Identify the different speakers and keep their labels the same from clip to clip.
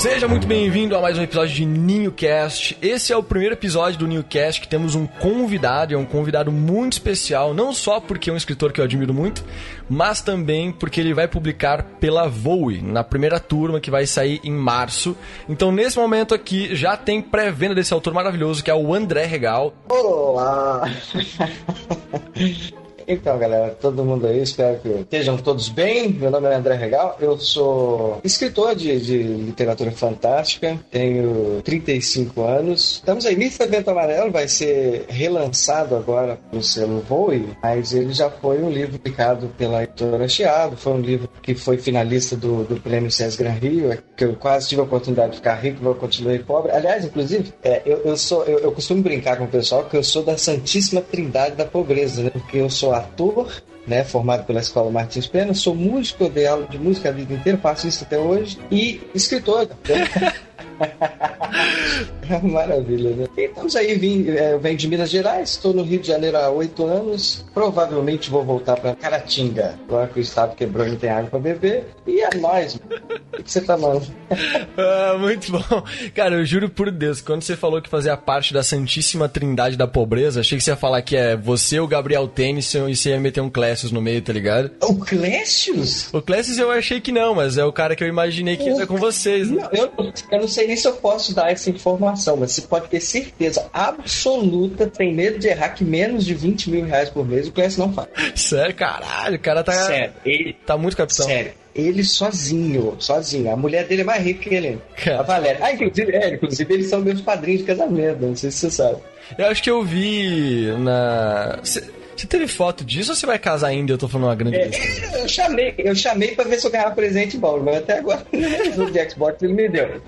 Speaker 1: Seja muito bem-vindo a mais um episódio de NinhoCast. Esse é o primeiro episódio do NinhoCast que temos um convidado, é um convidado muito especial, não só porque é um escritor que eu admiro muito, mas também porque ele vai publicar pela Voe, na primeira turma que vai sair em março. Então, nesse momento aqui, já tem pré-venda desse autor maravilhoso que é o André Regal.
Speaker 2: Olá! Então, galera, todo mundo aí, espero que estejam todos bem. Meu nome é André Regal, eu sou escritor de, de literatura fantástica, tenho 35 anos. Estamos aí, Mito Evento Amarelo vai ser relançado agora no selo Voe, mas ele já foi um livro publicado pela editora Chiado, foi um livro que foi finalista do, do prêmio César Gran Rio, que eu quase tive a oportunidade de ficar rico, mas eu continuei pobre. Aliás, inclusive, é, eu, eu, sou, eu, eu costumo brincar com o pessoal que eu sou da Santíssima Trindade da Pobreza, né? Porque eu sou ator, né, formado pela Escola Martins Pena, sou músico, eu dei aula de música a vida inteira, faço isso até hoje, e escritor. Maravilha, né? Estamos aí, vim, é, eu venho de Minas Gerais, estou no Rio de Janeiro há oito anos. Provavelmente vou voltar para Caratinga, agora que o estado quebrou e não tem água para beber. E é nóis, mano. O que você tá falando?
Speaker 1: ah, muito bom. Cara, eu juro por Deus, quando você falou que fazia parte da Santíssima Trindade da Pobreza, achei que você ia falar que é você, o Gabriel Tennyson e você ia meter um Clécius no meio, tá ligado?
Speaker 2: O Clécius?
Speaker 1: O Clécius eu achei que não, mas é o cara que eu imaginei que ia com vocês, né?
Speaker 2: Não, eu, eu não sei nem se eu posso dar essa informação, mas você pode ter certeza absoluta, sem medo de errar, que menos de 20 mil reais por mês o Clécio não faz.
Speaker 1: Sério, caralho, o cara tá.
Speaker 2: Sério, ele.
Speaker 1: Tá muito capitão.
Speaker 2: Sério. Ele sozinho, sozinho. A mulher dele é mais rica que ele. A Valéria. Ah, inclusive, é, inclusive eles são meus padrinhos de casamento, não sei se você sabe.
Speaker 1: Eu acho que eu vi na. Você teve foto disso ou você vai casar ainda? Eu tô falando uma grande
Speaker 2: é, Eu chamei, eu chamei pra ver se eu ganhava presente bom, mas até agora o de Xbox ele me deu.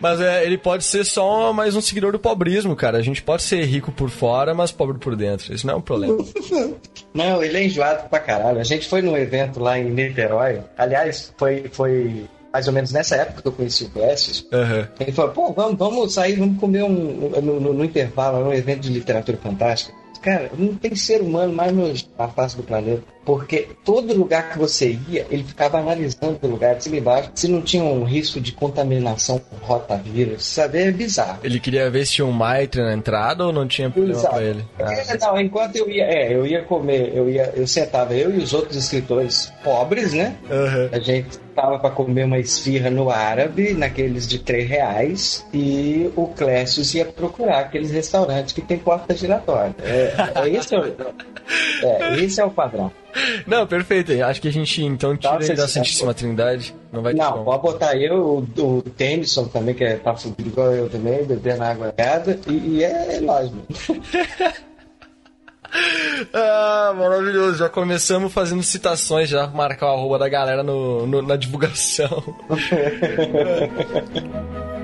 Speaker 1: Mas é, ele pode ser só mais um seguidor do pobrismo, cara. A gente pode ser rico por fora, mas pobre por dentro. Isso não é um problema.
Speaker 2: Não, ele é enjoado pra caralho. A gente foi num evento lá em Niterói. Aliás, foi, foi mais ou menos nessa época que eu conheci o Clécio. Uhum. Ele falou, pô, vamos, vamos sair, vamos comer um, no, no, no intervalo, num evento de literatura fantástica. Cara, não tem ser humano mais na face do planeta. Porque todo lugar que você ia, ele ficava analisando o lugar de cima e embaixo se não tinha um risco de contaminação com rotavírus. Sabe? É bizarro.
Speaker 1: Ele queria ver se tinha um maitre na entrada ou não tinha problema Exato. pra ele?
Speaker 2: Ah. É, não, enquanto eu ia, é, eu ia comer, eu ia, eu sentava, eu e os outros escritores pobres, né? Uhum. A gente tava para comer uma esfirra no árabe, naqueles de 3 reais, e o Clécio ia procurar aqueles restaurantes que tem porta giratória. É, é, esse, é, é, esse é o padrão.
Speaker 1: Não, perfeito. Acho que a gente então tira ele da Santíssima Trindade. Não vai
Speaker 2: Não, pode botar eu, o, o Tennyson também, que é, tá fudido igual eu também, bebendo água errada, e, e é, é mano.
Speaker 1: ah, maravilhoso. Já começamos fazendo citações, já marcar o arroba da galera no, no na divulgação.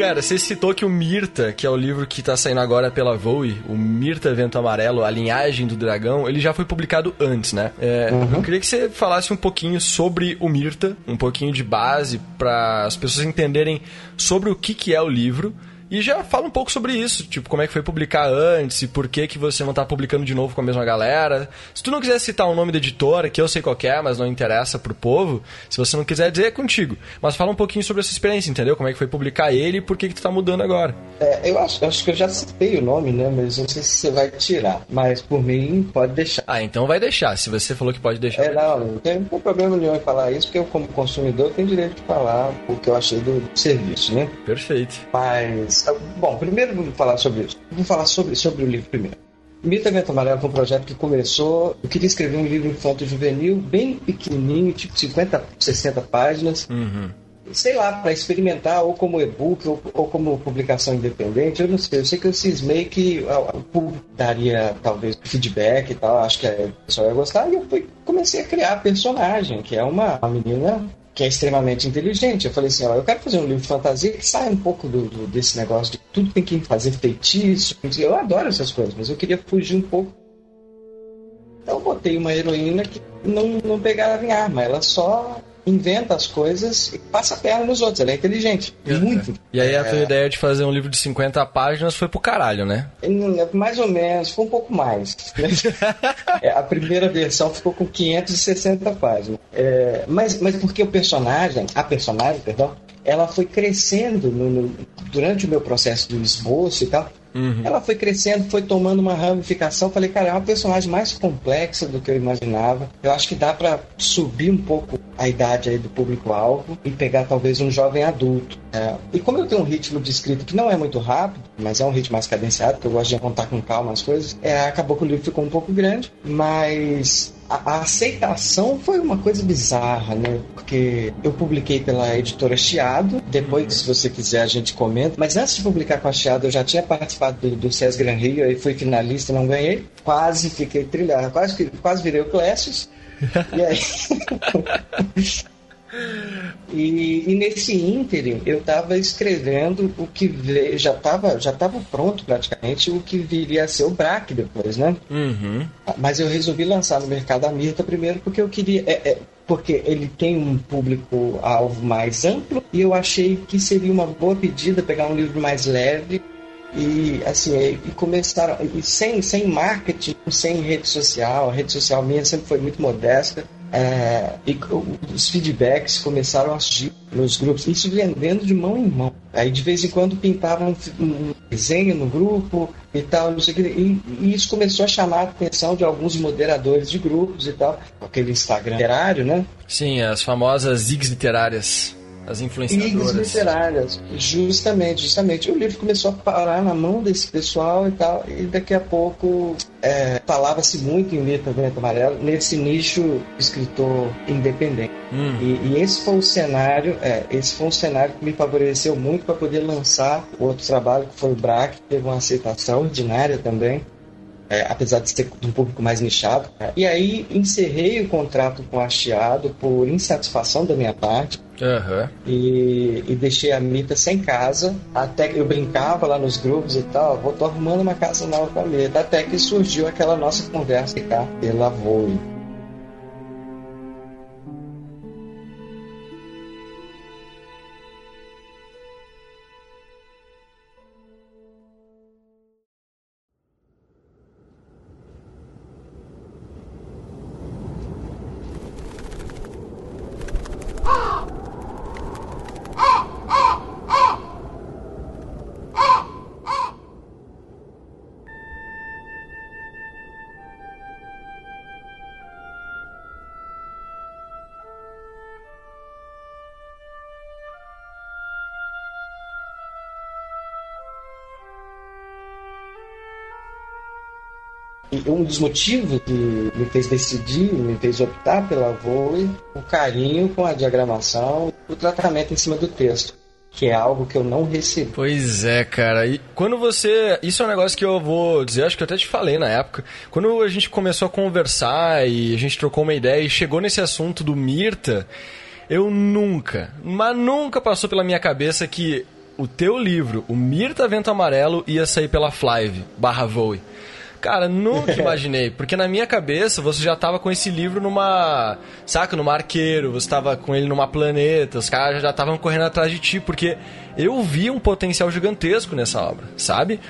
Speaker 1: Cara, você citou que o Mirta, que é o livro que tá saindo agora pela Voe, o Mirta Vento Amarelo, a linhagem do dragão, ele já foi publicado antes, né? É, uhum. Eu queria que você falasse um pouquinho sobre o Mirta, um pouquinho de base para as pessoas entenderem sobre o que, que é o livro e já fala um pouco sobre isso, tipo, como é que foi publicar antes e por que que você não tá publicando de novo com a mesma galera. Se tu não quiser citar o nome da editora, que eu sei qual é, mas não interessa pro povo, se você não quiser dizer, é contigo. Mas fala um pouquinho sobre essa experiência, entendeu? Como é que foi publicar ele e por que que tu tá mudando agora.
Speaker 2: É, eu acho, acho que eu já citei o nome, né? Mas não sei se você vai tirar. Mas por mim, pode deixar.
Speaker 1: Ah, então vai deixar. Se você falou que pode deixar.
Speaker 2: É, não, não tem problema nenhum em falar isso, porque eu, como consumidor, tenho direito de falar o que eu achei do serviço, né?
Speaker 1: Perfeito.
Speaker 2: Mas Bom, primeiro vamos falar sobre isso. Vamos falar sobre, sobre o livro primeiro. Mito Vento Amarelo foi um projeto que começou. Eu queria escrever um livro infanto-juvenil, bem pequenininho, tipo 50, 60 páginas. Uhum. Sei lá, para experimentar, ou como e-book, ou, ou, como publicação independente, eu não sei. Eu sei que eu cismei que o público daria talvez feedback e tal, acho que a pessoa ia gostar, e eu fui, comecei a criar a personagem, que é uma, uma menina que é extremamente inteligente. Eu falei assim, ó, eu quero fazer um livro de fantasia que saia um pouco do, do, desse negócio de tudo tem que fazer feitiço. Eu adoro essas coisas, mas eu queria fugir um pouco. Então eu botei uma heroína que não, não pegava em arma, ela só inventa as coisas e passa a perna nos outros. Ela é inteligente. Muito.
Speaker 1: E aí a tua é... ideia de fazer um livro de 50 páginas foi pro caralho, né?
Speaker 2: Mais ou menos, foi um pouco mais. É, a primeira versão ficou com 560 páginas. É, mas, mas porque o personagem, a personagem, perdão, ela foi crescendo no, no, durante o meu processo de esboço e tal. Uhum. Ela foi crescendo, foi tomando uma ramificação. Falei, cara, é uma personagem mais complexa do que eu imaginava. Eu acho que dá para subir um pouco a idade aí do público-alvo e pegar talvez um jovem adulto. É. E como eu tenho um ritmo de escrita que não é muito rápido, mas é um ritmo mais cadenciado, que eu gosto de contar com calma as coisas, é, acabou que o livro ficou um pouco grande, mas a, aceitação foi uma coisa bizarra, né? Porque eu publiquei pela editora Chiado, depois, se você quiser, a gente comenta. Mas antes de publicar com a Chiado, eu já tinha participado do, do SES Gran Rio, aí fui finalista, não ganhei. Quase fiquei trilhado, quase, quase virei o Clécius. e aí. E, e, nesse ínterim eu estava escrevendo o que veio, já estava já tava pronto praticamente o que viria a ser o Braque depois, né? Uhum. Mas eu resolvi lançar no mercado a Mirta primeiro porque eu queria. É, é, porque ele tem um público-alvo mais amplo e eu achei que seria uma boa pedida pegar um livro mais leve e assim e começaram e sem sem marketing sem rede social a rede social minha sempre foi muito modesta é, e os feedbacks começaram a surgir nos grupos, isso vendendo de mão em mão. Aí de vez em quando pintavam um, desenho no grupo e tal, não sei o que, e, e, isso começou a chamar a atenção de alguns moderadores de grupos e tal, aquele Instagram literário, né?
Speaker 1: Sim, as famosas zigs literárias. As influenciadoras.
Speaker 2: literárias, justamente, justamente. O livro começou a parar na mão desse pessoal e tal, e daqui a pouco é, falava-se muito em Letra Vento Amarelo, nesse nicho escritor independente. Hum. E, e, esse foi o cenário, é, esse foi um cenário que me favoreceu muito para poder lançar outro trabalho que foi o Braque, que teve uma aceitação ordinária também. É, apesar de ser um público mais nichado. E aí encerrei o contrato com a Chiado por insatisfação da minha parte. Uhum. E, e, deixei a Mita sem casa. Até que eu brincava lá nos grupos e tal. Vou tô arrumando uma casa nova pra Mita. Até que surgiu aquela nossa conversa cá pela Voe. Um dos motivos que me fez decidir, me fez optar pela Voe, o carinho com a diagramação, o tratamento em cima do texto que é algo que eu não recebi.
Speaker 1: Pois é, cara. E quando você. Isso é um negócio que eu vou dizer, acho que eu até te falei na época. Quando a gente começou a conversar e a gente trocou uma ideia e chegou nesse assunto do Mirta, eu nunca, mas nunca passou pela minha cabeça que o teu livro, o Mirta Vento Amarelo, ia sair pela Flive barra Voe. Cara, nunca imaginei, porque na minha cabeça você já tava com esse livro numa. Saca, numa arqueiro, você tava com ele numa planeta, os caras já estavam correndo atrás de ti, porque eu vi um potencial gigantesco nessa obra, sabe?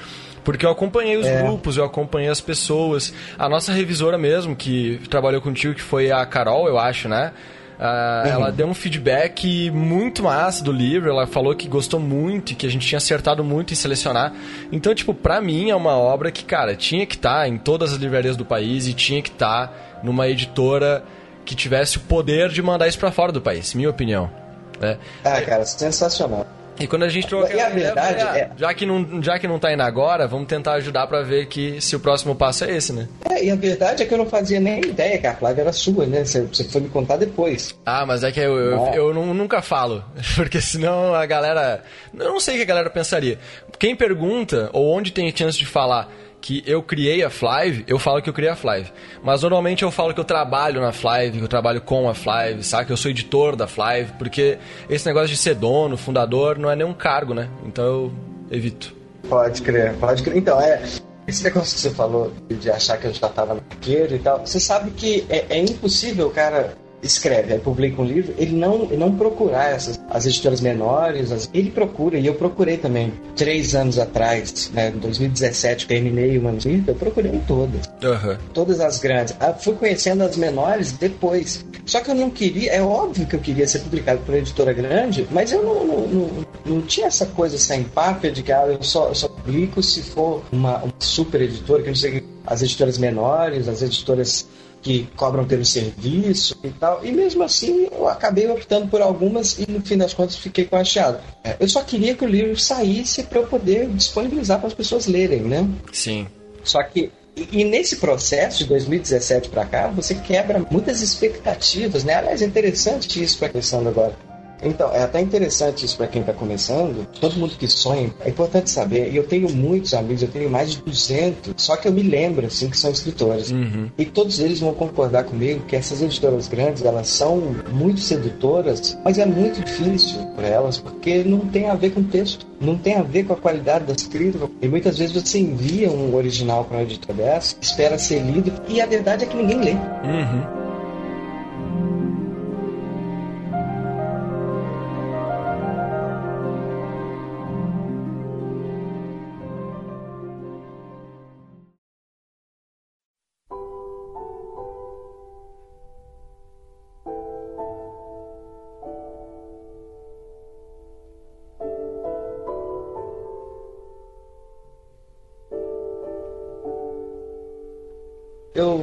Speaker 1: Porque eu acompanhei os é. grupos, eu acompanhei as pessoas. A nossa revisora mesmo, que trabalhou contigo, que foi a Carol, eu acho, né? Uh, uhum. Ela deu um feedback muito massa do livro. Ela falou que gostou muito e que a gente tinha acertado muito em selecionar. Então, tipo, pra mim é uma obra que, cara, tinha que estar tá em todas as livrarias do país e tinha que estar tá numa editora que tivesse o poder de mandar isso para fora do país, minha opinião.
Speaker 2: Né? Ah, cara, sensacional.
Speaker 1: E quando a gente troca.
Speaker 2: E a verdade é,
Speaker 1: é... Já que, não, já que não tá indo agora, vamos tentar ajudar para ver que se o próximo passo é esse, né?
Speaker 2: É, e a verdade é que eu não fazia nem ideia que a plaga era sua, né? Você, você foi me contar depois.
Speaker 1: Ah, mas é que eu, eu, eu, eu não, nunca falo. Porque senão a galera. Eu não sei o que a galera pensaria. Quem pergunta, ou onde tem chance de falar que eu criei a Flive, eu falo que eu criei a Flive. Mas normalmente eu falo que eu trabalho na Flive, que eu trabalho com a Flive, sabe? Que eu sou editor da Flive, porque esse negócio de ser dono, fundador, não é nenhum cargo, né? Então eu evito.
Speaker 2: Pode crer, pode crer. Então, é. esse negócio que você falou de achar que eu já estava no e tal, você sabe que é, é impossível cara escreve, aí publica um livro, ele não, ele não procurar essas, as editoras menores, as, ele procura, e eu procurei também, três anos atrás, né, em 2017, terminei o manuscrito, eu procurei em todas. Uhum. Todas as grandes. Ah, fui conhecendo as menores depois. Só que eu não queria, é óbvio que eu queria ser publicado por uma editora grande, mas eu não, não, não, não tinha essa coisa, essa empáfia de que ah, eu, só, eu só publico se for uma, uma super editora, que não sei as editoras menores, as editoras que cobram pelo serviço e tal. E mesmo assim, eu acabei optando por algumas e no fim das contas fiquei com a chiado. É, eu só queria que o livro saísse para eu poder disponibilizar para as pessoas lerem, né?
Speaker 1: Sim.
Speaker 2: Só que e, nesse processo de 2017 para cá, você quebra muitas expectativas, né? Aliás, é interessante isso para a questão agora. Então, é até interessante isso para quem está começando. Todo mundo que sonha, é importante saber. E eu tenho muitos amigos, eu tenho mais de 200, só que eu me lembro, assim, que são escritores. Uhum. E todos eles vão concordar comigo que essas editoras grandes, elas são muito sedutoras, mas é muito difícil para elas, porque não tem a ver com o texto, não tem a ver com a qualidade da escrita. E muitas vezes você envia um original para uma editora dessa, espera ser lido, e a verdade é que ninguém lê. Uhum.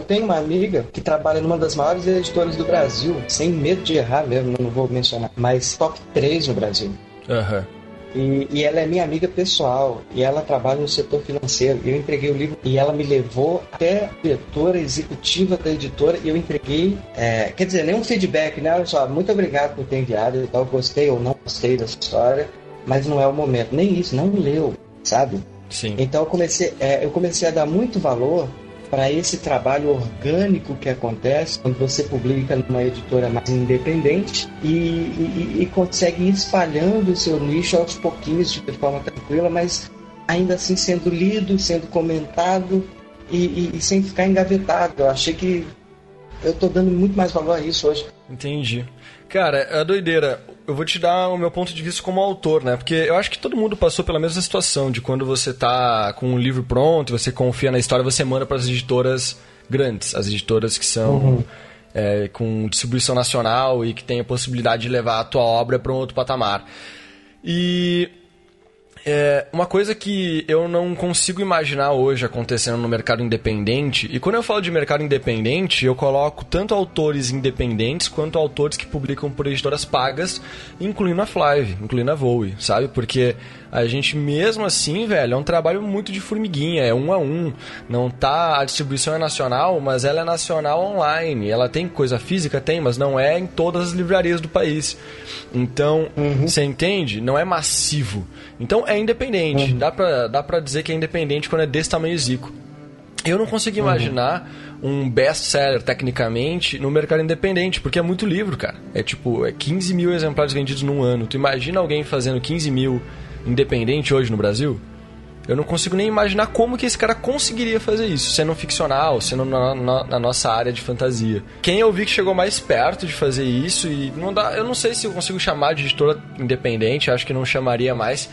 Speaker 2: Tenho uma amiga que trabalha numa das maiores editoras do Brasil, sem medo de errar mesmo, não vou mencionar, mas top 3 no Brasil.
Speaker 1: Aham. Uhum.
Speaker 2: E, e, ela é minha amiga pessoal e ela trabalha no setor financeiro. Eu entreguei o livro e ela me levou até a diretora executiva da editora e eu entreguei, é, quer dizer, nenhum feedback, né? Olha só, muito obrigado por ter enviado e tal, gostei ou não gostei dessa história, mas não é o momento. Nem isso, não leu, sabe?
Speaker 1: Sim.
Speaker 2: Então eu comecei, é, eu comecei a dar muito valor para esse trabalho orgânico que acontece quando você publica numa editora mais independente e, e, e consegue ir espalhando o seu nicho aos pouquinhos, de forma tranquila, mas ainda assim sendo lido, sendo comentado e, e sem ficar engavetado. Eu achei que eu estou dando muito mais valor a isso hoje.
Speaker 1: Entendi. Cara, é doideira. Eu vou te dar o meu ponto de vista como autor, né? Porque eu acho que todo mundo passou pela mesma situação de quando você tá com um livro pronto, você confia na história, você manda para as editoras grandes, as editoras que são uhum. é, com distribuição nacional e que tem a possibilidade de levar a tua obra para um outro patamar. E é, uma coisa que eu não consigo imaginar hoje acontecendo no mercado independente, e quando eu falo de mercado independente, eu coloco tanto autores independentes quanto autores que publicam por editoras pagas, incluindo a Flive, incluindo a Voe, sabe? Porque a gente mesmo assim, velho, é um trabalho muito de formiguinha, é um a um. Não tá. A distribuição é nacional, mas ela é nacional online. Ela tem coisa física? Tem, mas não é em todas as livrarias do país. Então, uhum. você entende? Não é massivo. Então é independente. Uhum. Dá, pra, dá pra dizer que é independente quando é desse tamanho zico. Eu não consigo uhum. imaginar uhum. um best-seller, tecnicamente, no mercado independente, porque é muito livro, cara. É tipo, é 15 mil exemplares vendidos num ano. Tu imagina alguém fazendo 15 mil independente hoje no Brasil? Eu não consigo nem imaginar como que esse cara conseguiria fazer isso, sendo ficcional, sendo na, na, na, nossa área de fantasia. Quem eu vi que chegou mais perto de fazer isso, e não dá, eu não sei se eu consigo chamar de editora independente, acho que não chamaria mais,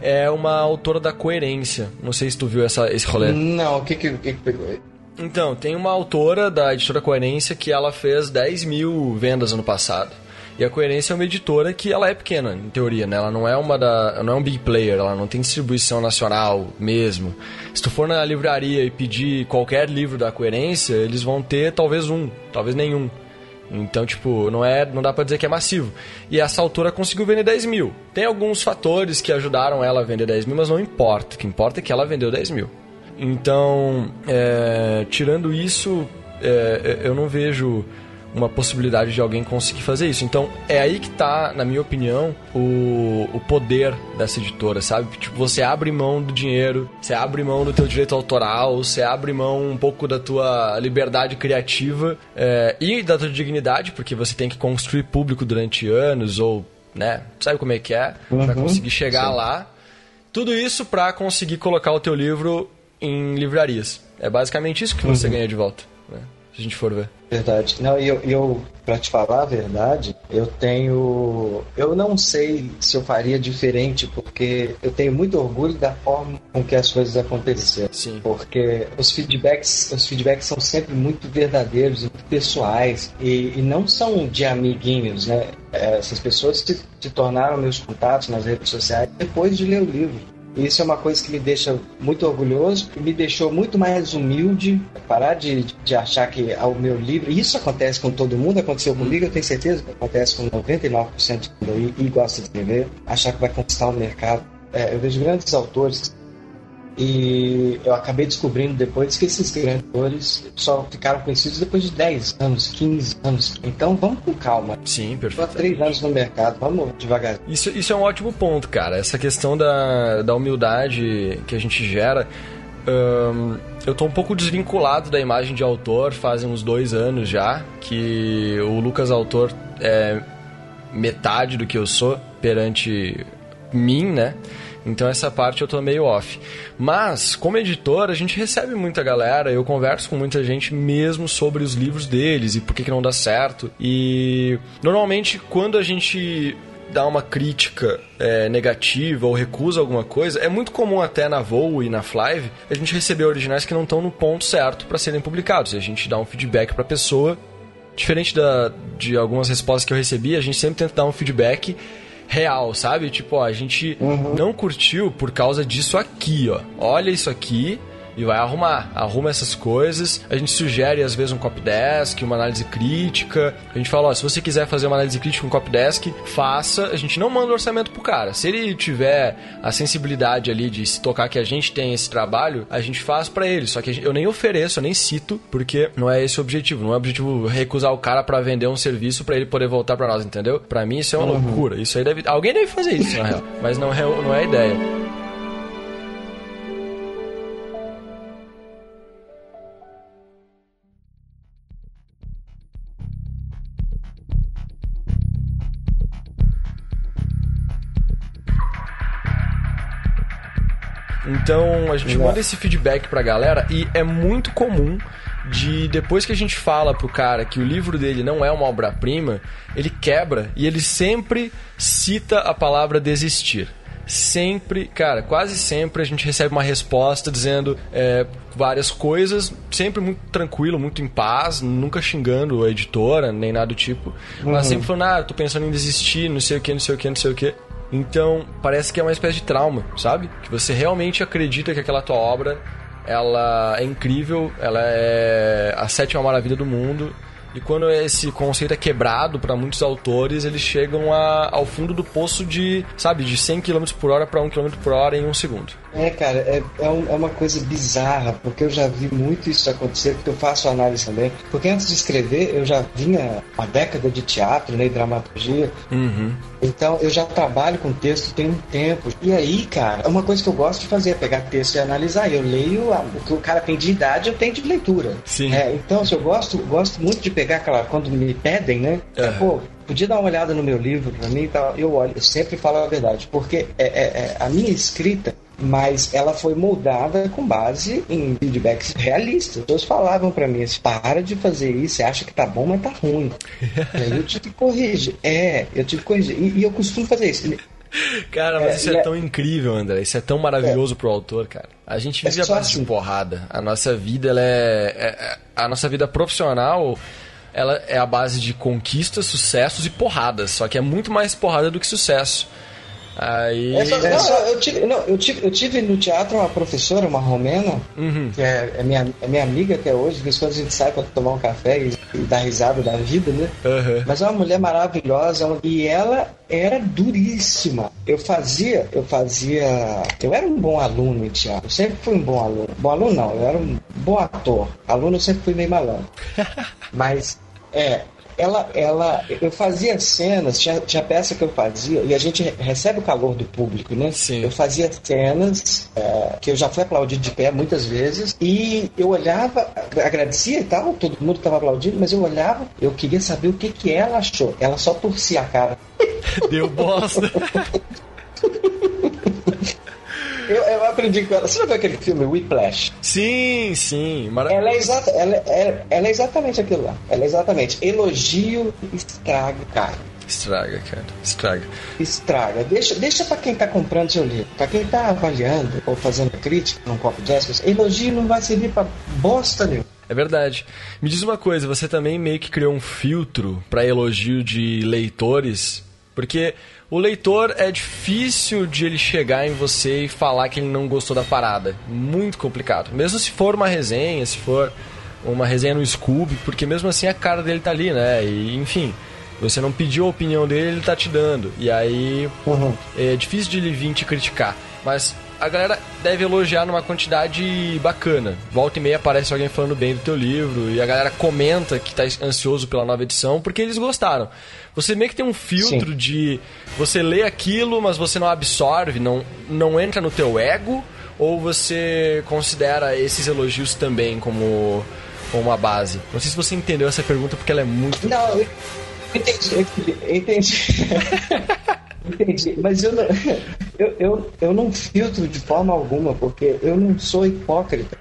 Speaker 1: é uma autora da coerência. Não sei se tu viu essa, esse rolê.
Speaker 2: Não, o que que, que, que pegou aí?
Speaker 1: Então, tem uma autora da editora Coerência que ela fez 10 mil vendas ano passado. E a Coerência é uma editora que ela é pequena, em teoria, né? Ela não é uma da, não é um big player, ela não tem distribuição nacional mesmo. Se tu for na livraria e pedir qualquer livro da Coerência, eles vão ter talvez um, talvez nenhum. Então, tipo, não é, não dá para dizer que é massivo. E essa autora conseguiu vender 10 mil. Tem alguns fatores que ajudaram ela a vender 10 mil, mas não importa. O que importa é que ela vendeu 10 mil. Então, é, tirando isso, é, eu não vejo uma possibilidade de alguém conseguir fazer isso. Então, é aí que tá, na minha opinião, o, o poder dessa editora, sabe? Tipo, você abre mão do dinheiro, você abre mão do teu direito autoral, você abre mão um pouco da tua liberdade criativa é, e da tua dignidade, porque você tem que construir público durante anos ou, né? Sabe como é que é? Uhum, pra conseguir chegar sim. lá. Tudo isso para conseguir colocar o teu livro em livrarias. É basicamente isso que você uhum. ganha de volta? Se a gente for ver.
Speaker 2: Verdade. Não, eu, eu para te falar a verdade, eu tenho. Eu não sei se eu faria diferente, porque eu tenho muito orgulho da forma com que as coisas aconteceram.
Speaker 1: Sim.
Speaker 2: Porque os feedbacks, os feedbacks são sempre muito verdadeiros, muito pessoais, e, e não são de amiguinhos, né? Essas pessoas se, se tornaram meus contatos nas redes sociais depois de ler o livro. Isso é uma coisa que me deixa muito orgulhoso me deixou muito mais humilde. Parar de, de achar que o meu livro. Isso acontece com todo mundo, aconteceu comigo, eu tenho certeza que acontece com 99% do e gosta de escrever. Achar que vai conquistar o mercado. É, eu vejo grandes autores e eu acabei descobrindo depois que esses grandes atores só ficaram conhecidos depois de 10 anos, 15 anos. Então vamos com calma.
Speaker 1: Sim, perfeito.
Speaker 2: Estou há 3 anos no mercado, vamos devagar.
Speaker 1: Isso, isso é um ótimo ponto, cara. Essa questão da, da humildade que a gente gera. Um, eu tô um pouco desvinculado da imagem de autor fazem uns dois anos já, que o Lucas Autor é metade do que eu sou perante mim, né? Então essa parte eu tô meio off. Mas, como editor, a gente recebe muita galera, eu converso com muita gente mesmo sobre os livros deles e por que, que não dá certo. E normalmente quando a gente dá uma crítica é, negativa ou recusa alguma coisa, é muito comum até na Voo e na Flive a gente receber originais que não estão no ponto certo para serem publicados. E a gente dá um feedback para pessoa. Diferente da, de algumas respostas que eu recebi, a gente sempre tenta dar um feedback real, sabe? Tipo, ó, a gente uhum. não curtiu por causa disso aqui, ó. Olha isso aqui e vai arrumar. Arruma essas coisas. A gente sugere, às vezes, um copydesk, uma análise crítica. A gente fala, ó, se você quiser fazer uma análise crítica com um copydesk, faça. A gente não manda orçamento pro cara. Se ele tiver a sensibilidade ali de se tocar que a gente tem esse trabalho, a gente faz para ele. Só que eu nem ofereço, eu nem cito, porque não é esse o objetivo. Não é o objetivo recusar o cara para vender um serviço para ele poder voltar para nós, entendeu? Para mim isso é uma uhum. loucura. Isso aí deve... Alguém deve fazer isso, na real. Mas não é, não é a ideia. Então a gente manda esse feedback pra galera e é muito comum de depois que a gente fala pro cara que o livro dele não é uma obra-prima, ele quebra e ele sempre cita a palavra desistir. Sempre, cara, quase sempre a gente recebe uma resposta dizendo é, várias coisas, sempre muito tranquilo, muito em paz, nunca xingando a editora, nem nada do tipo. Uhum. Mas sempre falando, ah, tô pensando em desistir, não sei o que, não sei o que, não sei o que. Então, parece que é uma espécie de trauma, sabe? Que você realmente acredita que aquela tua obra ela é incrível, ela é a sétima maravilha do mundo e quando esse conceito é quebrado para muitos autores, eles chegam a, ao fundo do poço de, sabe, de 100 km por hora para 1 km por hora em um segundo.
Speaker 2: É, cara, é, é, um, é, uma coisa bizarra, porque eu já vi muito isso acontecer, porque eu faço análise também. Porque antes de escrever, eu já vinha uma década de teatro, né, e dramaturgia.
Speaker 1: Uhum.
Speaker 2: Então, eu já trabalho com texto tem um tempo. E aí, cara, é uma coisa que eu gosto de fazer, é pegar texto e analisar. Eu leio o que o cara tem de idade, eu tenho de leitura.
Speaker 1: Sim.
Speaker 2: É, então, se eu gosto, gosto muito de pegar aquela. Quando me pedem, né? É. Pô, podia dar uma olhada no meu livro pra mim e tal. Eu olho, eu sempre falo a verdade, porque é, é, é, a minha escrita, mas ela foi moldada com base em feedbacks realistas. As pessoas falavam para mim assim, para de fazer isso, você acha que tá bom, mas tá ruim. e aí eu tive que corrigir. É, eu tive que corrigir. E, e eu costumo fazer isso.
Speaker 1: Cara, mas é, isso é, é, tão incrível, André. Isso é tão maravilhoso é, pro autor, cara. A gente vive é a base assim. de porrada. A nossa vida, ela é, é, A nossa vida profissional ela é a base de conquistas, sucessos e porradas. Só que é muito mais porrada do que sucesso. Aí.
Speaker 2: É só, é só, eu, tive, não, eu, tive, eu tive no teatro uma professora, uma romena,
Speaker 1: uhum.
Speaker 2: que é, é, minha, é minha amiga até hoje, de vez quando a gente sai para tomar um café e, e dar risada da vida, né?
Speaker 1: Uhum.
Speaker 2: Mas é uma mulher maravilhosa e ela era duríssima. Eu fazia, eu fazia. Eu era um bom aluno em teatro, eu sempre fui um bom aluno. Bom aluno não, eu era um bom ator. Aluno eu sempre fui meio malandro. Mas é, ela, ela, eu fazia cenas, tinha, tinha peça que eu fazia, e a gente recebe o calor do público, né?
Speaker 1: Sim.
Speaker 2: Eu fazia cenas é, que eu já fui aplaudido de pé muitas vezes, e eu olhava, agradecia e tal, todo mundo estava aplaudindo, mas eu olhava, eu queria saber o que, que ela achou. Ela só torcia a cara.
Speaker 1: Deu bosta.
Speaker 2: Eu, eu, aprendi com ela. Você já viu aquele filme Whiplash?
Speaker 1: Sim, sim.
Speaker 2: Mara... Ela, é exata, ela, é, ela é exatamente aquilo lá. Ela é exatamente. Elogio estraga, cara.
Speaker 1: Estraga, cara. Estraga.
Speaker 2: Estraga. Deixa, deixa pra quem tá comprando seu livro. Pra quem tá avaliando ou fazendo crítica num copo de aspas, elogio não vai servir pra bosta nenhuma.
Speaker 1: É verdade. Me diz uma coisa, você também meio que criou um filtro para elogio de leitores? Porque o leitor é difícil de ele chegar em você e falar que ele não gostou da parada. Muito complicado. Mesmo se for uma resenha, se for uma resenha no Scooby, porque mesmo assim a cara dele tá ali, né? E enfim, você não pediu a opinião dele, ele tá te dando. E aí uhum. é difícil de ele vir te criticar. Mas a galera deve elogiar numa quantidade bacana. Volta e meia aparece alguém falando bem do teu livro e a galera comenta que tá ansioso pela nova edição porque eles gostaram. Você meio que tem um filtro Sim. de você lê aquilo, mas você não absorve, não, não entra no teu ego, ou você considera esses elogios também como, como uma base? Não sei se você entendeu essa pergunta porque ela é muito.
Speaker 2: Não, eu entendi. Eu entendi. Entendi, mas eu não, eu, eu, eu não filtro de forma alguma, porque eu não sou hipócrita.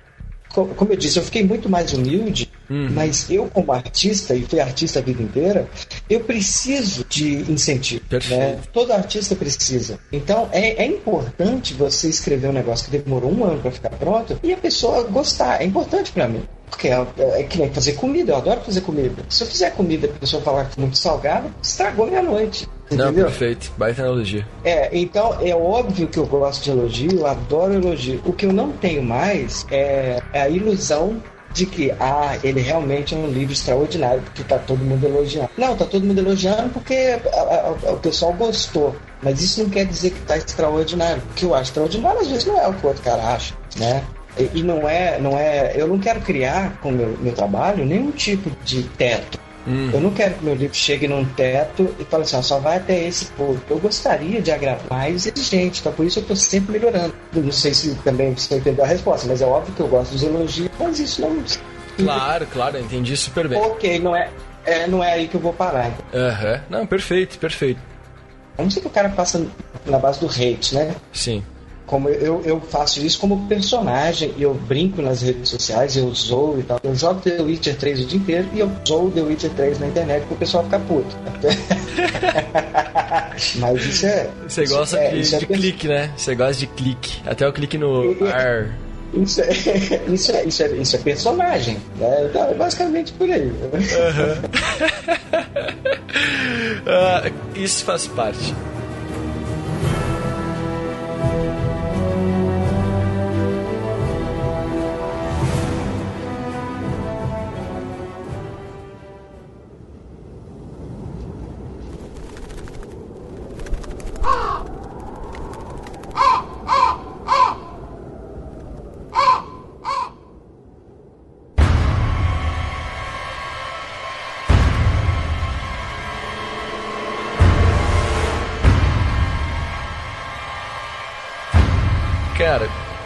Speaker 2: Como eu disse, eu fiquei muito mais humilde, uhum. mas eu, como artista, e fui artista a vida inteira, eu preciso de incentivo. Né? Todo artista precisa. Então, é, é importante você escrever um negócio que demorou um ano para ficar pronto e a pessoa gostar. É importante para mim. Porque é, é, que nem fazer comida, eu adoro fazer comida. Se eu fizer comida e a pessoa falar que é muito salgado, estragou minha noite. Entendeu?
Speaker 1: Não, perfeito. Baita analogia.
Speaker 2: É, então é óbvio que eu gosto de elogio, eu adoro elogio. O que eu não tenho mais é, é a ilusão de que, ah, ele realmente é um livro extraordinário, porque tá todo mundo elogiando. Não, tá todo mundo elogiando porque a, a, a, o pessoal gostou. Mas isso não quer dizer que tá extraordinário. O que eu acho extraordinário, às vezes, não é o que o outro cara acha, né? E não é, não é. Eu não quero criar com o meu, meu trabalho nenhum tipo de teto. Hum. Eu não quero que meu livro chegue num teto e fale assim, ó, só vai até esse público. Eu gostaria de agradar mais exigente, então por isso eu estou sempre melhorando. Não sei se também você entendeu a resposta, mas é óbvio que eu gosto dos elogios, mas isso não.
Speaker 1: Claro, claro, eu entendi super bem.
Speaker 2: Ok, não é, é, não é aí que eu vou parar.
Speaker 1: Aham, uhum. não, perfeito, perfeito.
Speaker 2: A não ser que o cara passa na base do hate, né?
Speaker 1: Sim
Speaker 2: como eu, eu faço isso como personagem e eu brinco nas redes sociais, eu zoo e tal. Eu jogo The Witcher 3 o dia inteiro e eu zoo The Witcher 3 na internet pro pessoal ficar puto. Mas isso é.
Speaker 1: Você gosta é, de, de clique, né? Você gosta de clique. Até o clique no
Speaker 2: ar. Isso é, isso, é, isso, é, isso é personagem. Né? Então, é basicamente por aí. Uhum.
Speaker 1: uh, isso faz parte.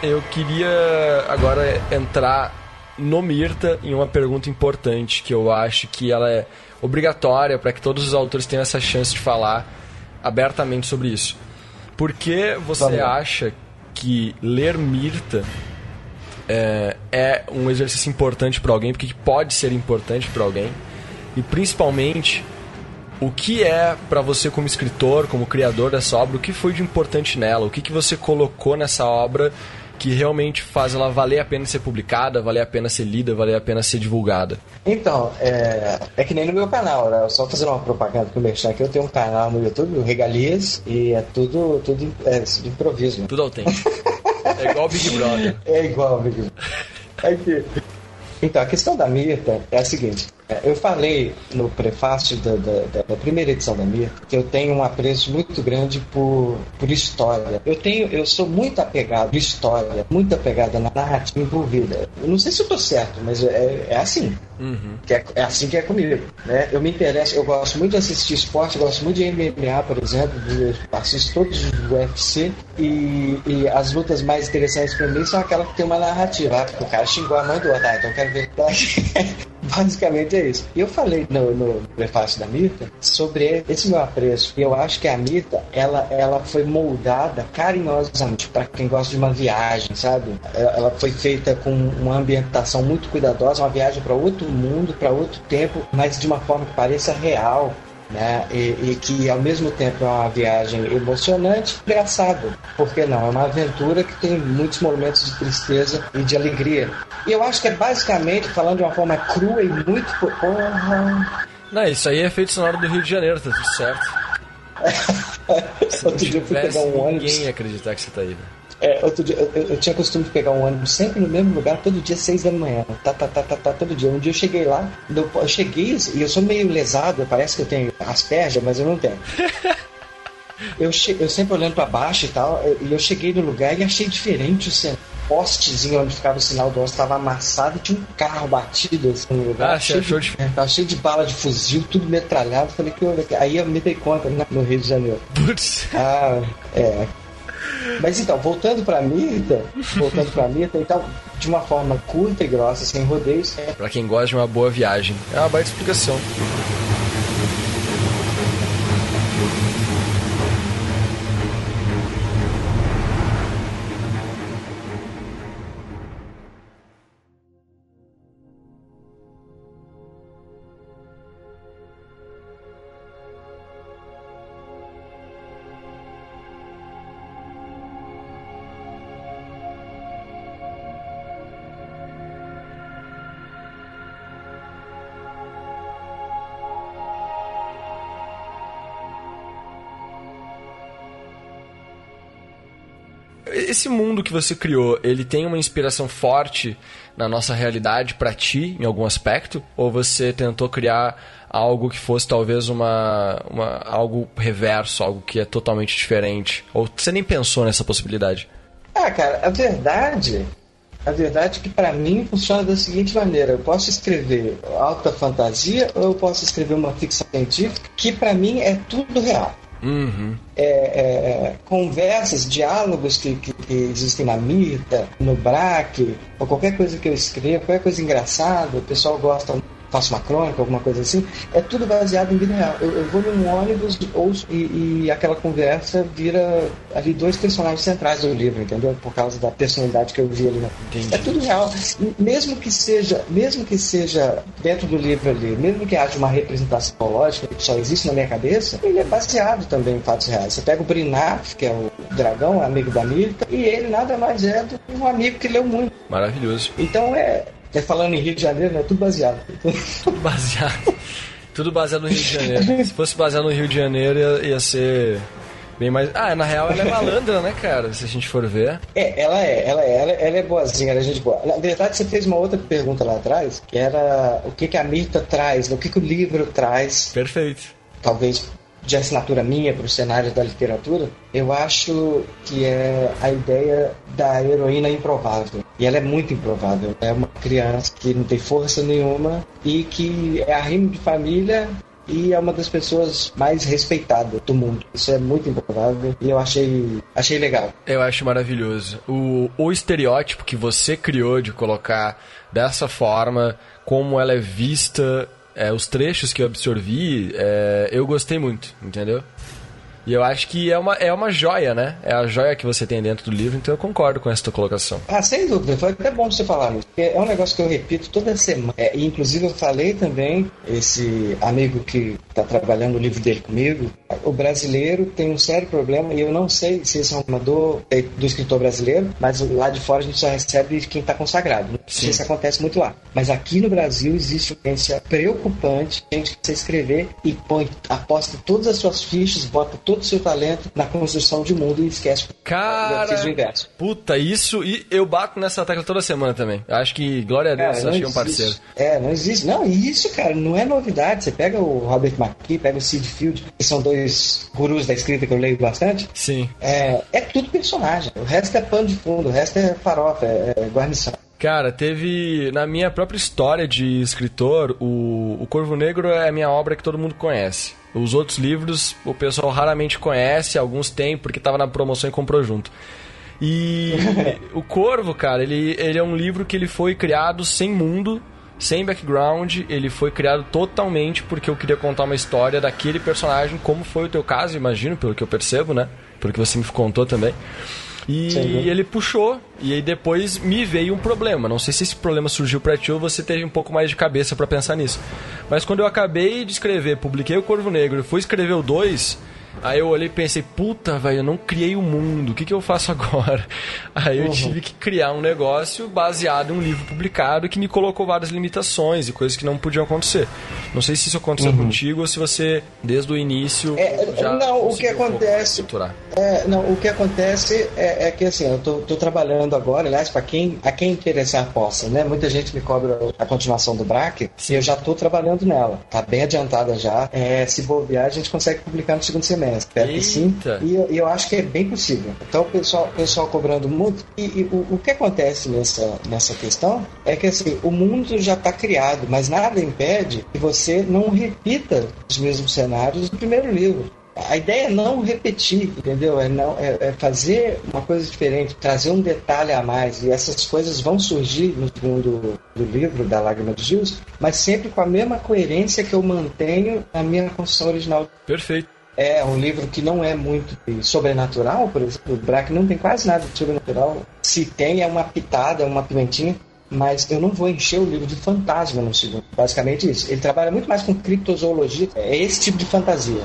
Speaker 1: Eu queria agora entrar no Mirta em uma pergunta importante que eu acho que ela é obrigatória para que todos os autores tenham essa chance de falar abertamente sobre isso. Por que você acha que ler Mirta é, é um exercício importante para alguém? Porque pode ser importante para alguém? E principalmente o que é para você como escritor, como criador dessa obra, o que foi de importante nela? O que, que você colocou nessa obra que realmente faz ela valer a pena ser publicada, valer a pena ser lida, valer a pena ser divulgada?
Speaker 2: Então, é, é que nem no meu canal, né? Só fazendo uma propaganda com o Merchan aqui, eu tenho um canal no YouTube, o Regalias, e é tudo, tudo é, de improviso. Né?
Speaker 1: Tudo autêntico. é igual o Big Brother.
Speaker 2: É igual o Big Brother. Aqui. Então, a questão da Mirta é a seguinte: é, eu falei no prefácio da, da, da, primeira edição da Mir que eu tenho um apreço muito grande por, por história. Eu tenho, eu sou muito apegado à história, muito apegado na narrativa envolvida. Eu não sei se eu estou certo, mas é, é assim. Uhum. Que é, é, assim que é comigo. Né? Eu me interesso, eu gosto muito de assistir esporte, eu gosto muito de MMA, por exemplo, eu assisto todos do UFC e, e as lutas mais interessantes para mim são aquelas que tem uma narrativa. Ah, o cara xingou a mãe do outro, ah, então eu quero ver. Basicamente dizer isso. Eu falei no, no prefácio da Mirta sobre esse meu apreço. Eu acho que a Mirta, ela, ela foi moldada carinhosamente para quem gosta de uma viagem, sabe? Ela foi feita com uma ambientação muito cuidadosa, uma viagem para outro mundo, para outro tempo, mas de uma forma que pareça real né? E, e, que ao mesmo tempo é uma viagem emocionante, engraçada. Por que não? É uma aventura que tem muitos momentos de tristeza e de alegria. E eu acho que é basicamente, falando de uma forma crua e muito. Porra.
Speaker 1: Não, isso aí é feito sonoro do Rio de Janeiro, tá tudo certo. Se não tivesse, um ônibus. Ninguém ia acreditar que você tá aí, né?
Speaker 2: É, outro dia, eu, eu, tinha costume de pegar um ônibus sempre no mesmo lugar, todo dia, seis da manhã. Tá, tá, tá, tá, tá, todo dia. Um dia eu cheguei lá, eu cheguei e eu sou meio lesado, parece que eu tenho asperja, mas eu não tenho. eu, che, eu sempre olhando para baixo e tal, e eu cheguei no lugar e achei diferente o centro postezinho onde ficava o sinal do ônibus estava amassado e tinha um carro batido assim, no lugar.
Speaker 1: Ah, cheio, de,
Speaker 2: de... É, tava cheio de bala de fuzil, tudo metralhado. Falei que eu... aí eu me dei conta né, no Rio de Janeiro. Putz. Ah, é. Mas então, voltando pra Mirta, voltando pra Mirta, então, de uma forma curta e grossa, sem rodeios. É...
Speaker 1: Pra quem gosta de uma boa viagem. É uma baita explicação. Esse mundo que você criou, ele tem uma inspiração forte na nossa realidade para ti, em algum aspecto? Ou você tentou criar algo que fosse talvez uma, uma algo reverso, algo que é totalmente diferente? Ou você nem pensou nessa possibilidade?
Speaker 2: Ah, cara, a verdade a verdade é que para mim funciona da seguinte maneira: eu posso escrever alta fantasia ou eu posso escrever uma ficção científica que para mim é tudo real.
Speaker 1: Uhum.
Speaker 2: É, é, conversas, diálogos que, que, que, existem na Mita, no BRAC, ou qualquer coisa que eu escrevo, qualquer coisa engraçada, o pessoal gosta faço uma crônica, alguma coisa assim, é tudo baseado em vida real. Eu, eu vou num ônibus ouço, e, e, aquela conversa vira ali dois personagens centrais do livro, entendeu? Por causa da personalidade que eu vi ali. Na... É tudo real. Mesmo que seja, mesmo que seja dentro do livro ali, mesmo que haja uma representação lógica que só existe na minha cabeça, ele é baseado também em fatos reais. Você pega o Brinaf, que é o dragão, amigo da Mirta, e ele nada mais é do que um amigo que leu muito.
Speaker 1: Maravilhoso.
Speaker 2: Então é, é falando em Rio de Janeiro, né? Tudo baseado.
Speaker 1: Tudo baseado. Tudo baseado no Rio de Janeiro. Se fosse baseado no Rio de Janeiro, ia, ia ser bem mais. Ah, na real ela é malandra, né, cara? Se a gente for ver.
Speaker 2: É, ela é, ela é, ela, ela é boazinha, ela é gente boa. Na verdade, você fez uma outra pergunta lá atrás, que era o que, que a Mirta traz, o que, que o livro traz.
Speaker 1: Perfeito.
Speaker 2: Talvez de assinatura minha para o cenário da literatura, eu acho que é a ideia da heroína improvável. E ela é muito improvável. É uma criança que não tem força nenhuma e que é arrimo de família e é uma das pessoas mais respeitadas do mundo. Isso é muito improvável e eu achei, achei legal.
Speaker 1: Eu acho maravilhoso. O, o estereótipo que você criou de colocar dessa forma, como ela é vista é, os trechos que eu absorvi, é, eu gostei muito, entendeu? E eu acho que é uma, é uma joia, né? É a joia que você tem dentro do livro, então eu concordo com essa colocação.
Speaker 2: Ah, sem dúvida. Foi até bom você falar isso. É um negócio que eu repito toda semana. É, inclusive, eu falei também, esse amigo que está trabalhando o livro dele comigo, o brasileiro tem um sério problema, e eu não sei se esse é uma dor do escritor brasileiro, mas lá de fora a gente só recebe quem está consagrado. Não sei se isso acontece muito lá. Mas aqui no Brasil existe uma tendência preocupante, gente que você escrever e põe, aposta todas as suas fichas, bota todo o seu talento na construção de mundo e esquece
Speaker 1: Cara, o inverso. Puta, isso e eu bato nessa tecla toda semana também. Acho que, glória a Deus, cara, achei um parceiro.
Speaker 2: É, não existe. Não, isso, cara, não é novidade. Você pega o Robert McKee, pega o Sid Field, que são dois gurus da escrita que eu leio bastante.
Speaker 1: Sim.
Speaker 2: É, é tudo personagem. O resto é pano de fundo, o resto é farofa, é, é guarnição.
Speaker 1: Cara, teve. Na minha própria história de escritor, o, o Corvo Negro é a minha obra que todo mundo conhece. Os outros livros o pessoal raramente conhece, alguns tem porque estava na promoção e comprou junto. E o Corvo, cara, ele, ele é um livro que ele foi criado sem mundo, sem background, ele foi criado totalmente porque eu queria contar uma história daquele personagem, como foi o teu caso, imagino, pelo que eu percebo, né? Pelo que você me contou também. E Sim. ele puxou, e aí depois me veio um problema. Não sei se esse problema surgiu pra ti ou você teve um pouco mais de cabeça para pensar nisso. Mas quando eu acabei de escrever, publiquei o Corvo Negro e fui escrever o 2, Aí eu olhei e pensei, puta, velho, eu não criei o mundo, o que, que eu faço agora? Aí eu uhum. tive que criar um negócio baseado em um livro publicado que me colocou várias limitações e coisas que não podiam acontecer. Não sei se isso aconteceu uhum. contigo ou se você, desde o início,
Speaker 2: é, já Não, o que acontece... É, não, o que acontece é, é, que assim, eu tô, tô trabalhando agora, aliás, para quem, a quem interessar possa, né? Muita gente me cobra a continuação do BRAC e eu já tô trabalhando nela. Tá bem adiantada já. É, se bobear, a gente consegue publicar no segundo semestre Espero que sim. E eu, eu, acho que é bem possível. Então, o pessoal, pessoal cobrando muito. E, e o, o, que acontece nessa, nessa questão é que assim, o mundo já está criado, mas nada impede que você não repita os mesmos cenários do primeiro livro. A ideia é não repetir, entendeu? É, não, é, é, fazer uma coisa diferente, trazer um detalhe a mais. E essas coisas vão surgir no segundo do livro, da Lágrima de Gilles, mas sempre com a mesma coerência que eu mantenho na minha construção original.
Speaker 1: Perfeito
Speaker 2: é um livro que não é muito sobrenatural, por exemplo, o Braque não tem quase nada de sobrenatural. Se tem, é uma pitada, uma pimentinha, mas eu não vou encher o livro de fantasma no segundo. Basicamente isso. Ele trabalha muito mais com criptozoologia, é esse tipo de fantasia.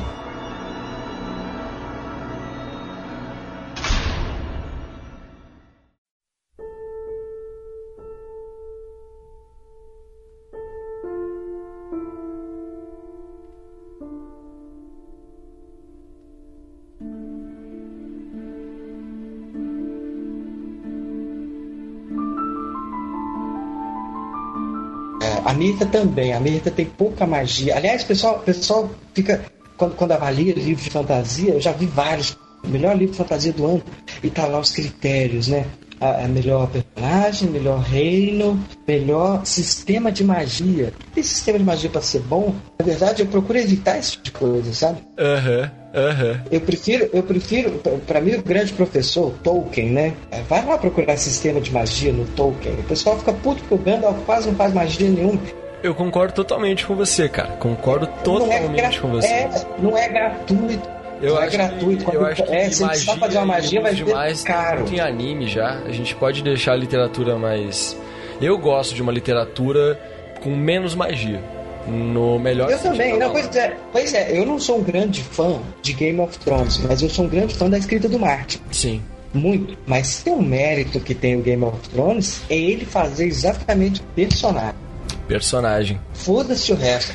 Speaker 2: Mirta também. A Mirta tem pouca magia. Aliás, o pessoal, pessoal fica. Quando, quando avalia livros de fantasia, eu já vi vários. O melhor livro de fantasia do ano. E tá lá os critérios, né? a, a melhor personagem, melhor reino, melhor sistema de magia. Esse sistema de magia para ser bom, na verdade, eu procuro evitar esse tipo de coisa, sabe?
Speaker 1: Aham. Uhum. Uhum.
Speaker 2: Eu prefiro, eu prefiro, para mim o grande professor, Tolkien, né? É, vai lá procurar sistema de magia no Tolkien. O pessoal fica puto porque o Gandalf quase não faz magia nenhuma.
Speaker 1: Eu concordo totalmente com você, cara. Concordo totalmente é com você.
Speaker 2: É, não é gratuito. Eu é gratuito.
Speaker 1: Que, eu acho que
Speaker 2: é, se magia, fazer uma magia, vai
Speaker 1: demais,
Speaker 2: ser caro.
Speaker 1: Tem anime já. A gente pode deixar a literatura mais... Eu gosto de uma literatura com menos magia no melhor
Speaker 2: Eu também, não, pois é, pois é, eu não sou um grande fã de Game of Thrones, mas eu sou um grande fã da escrita do Martin.
Speaker 1: Sim.
Speaker 2: Muito. Mas tem um mérito que tem o Game of Thrones é ele fazer exatamente o personagem.
Speaker 1: Personagem.
Speaker 2: Foda-se o resto.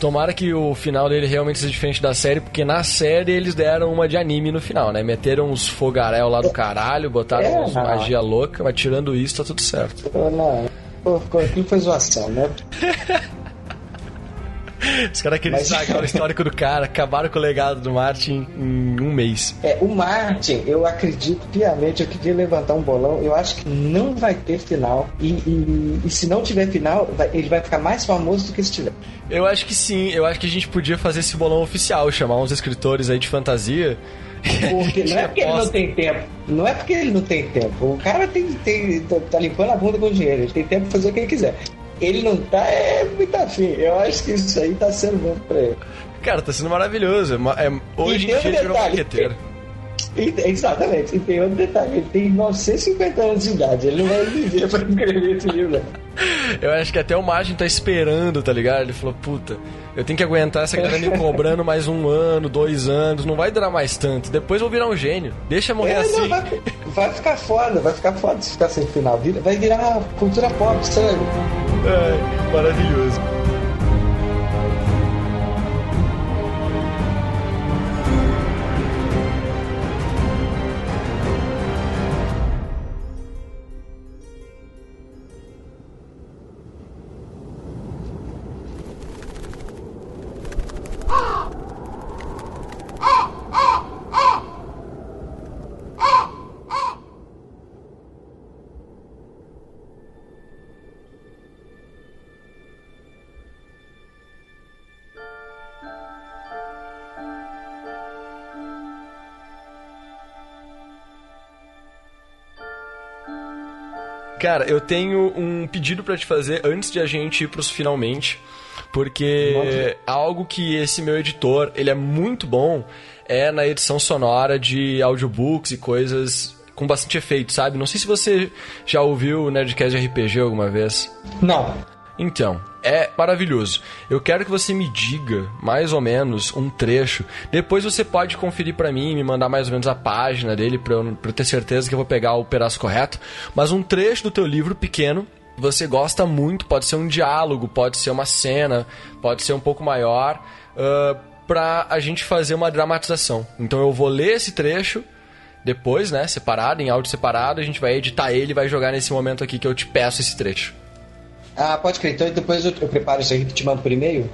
Speaker 1: Tomara que o final dele realmente seja diferente da série, porque na série eles deram uma de anime no final, né? Meteram uns fogaréu lá do caralho, botaram é, uns magia louca, mas tirando isso tá tudo certo.
Speaker 2: Não, pô, aquilo foi zoação, né?
Speaker 1: Os caras queriam Mas... estragar o histórico do cara, acabaram com o legado do Martin em um mês.
Speaker 2: É, o Martin, eu acredito piamente, eu queria levantar um bolão, eu acho que não vai ter final. E, e, e se não tiver final, vai, ele vai ficar mais famoso do que se tiver.
Speaker 1: Eu acho que sim, eu acho que a gente podia fazer esse bolão oficial, chamar uns escritores aí de fantasia.
Speaker 2: Porque não é porque ele não tem tempo. Não é porque ele não tem tempo. O cara tem, tem, tá limpando a bunda com dinheiro. Ele tem tempo pra fazer o que ele quiser ele não tá é muito afim. Eu acho que isso aí tá sendo bom pra ele.
Speaker 1: Cara, tá sendo maravilhoso. É, é hoje em dia ele virou marqueteiro.
Speaker 2: Exatamente. E tem outro detalhe, ele tem 950 anos de idade, ele não vai viver pra escrever esse livro.
Speaker 1: Eu acho que até o Margin tá esperando, tá ligado? Ele falou, puta, eu tenho que aguentar essa galera me cobrando mais um ano, dois anos, não vai durar mais tanto. Depois eu vou virar um gênio. Deixa morrer é, assim. Não,
Speaker 2: vai, vai, ficar foda, vai ficar foda se ficar sem final. Vai virar cultura pop, sério.
Speaker 1: É, maravilhoso. Cara, eu tenho um pedido para te fazer antes de a gente ir pros finalmente, porque algo que esse meu editor, ele é muito bom, é na edição sonora de audiobooks e coisas com bastante efeito, sabe? Não sei se você já ouviu o Nerdcast RPG alguma vez.
Speaker 2: Não.
Speaker 1: Então, é maravilhoso. Eu quero que você me diga mais ou menos um trecho. Depois você pode conferir para mim, me mandar mais ou menos a página dele para eu, pra eu ter certeza que eu vou pegar o pedaço correto. Mas um trecho do teu livro pequeno você gosta muito, pode ser um diálogo, pode ser uma cena, pode ser um pouco maior, uh, pra a gente fazer uma dramatização. Então eu vou ler esse trecho depois, né, separado, em áudio separado, a gente vai editar ele e vai jogar nesse momento aqui que eu te peço esse trecho.
Speaker 2: Ah, pode crer. Então depois eu, eu preparo isso aí e te mando por e-mail?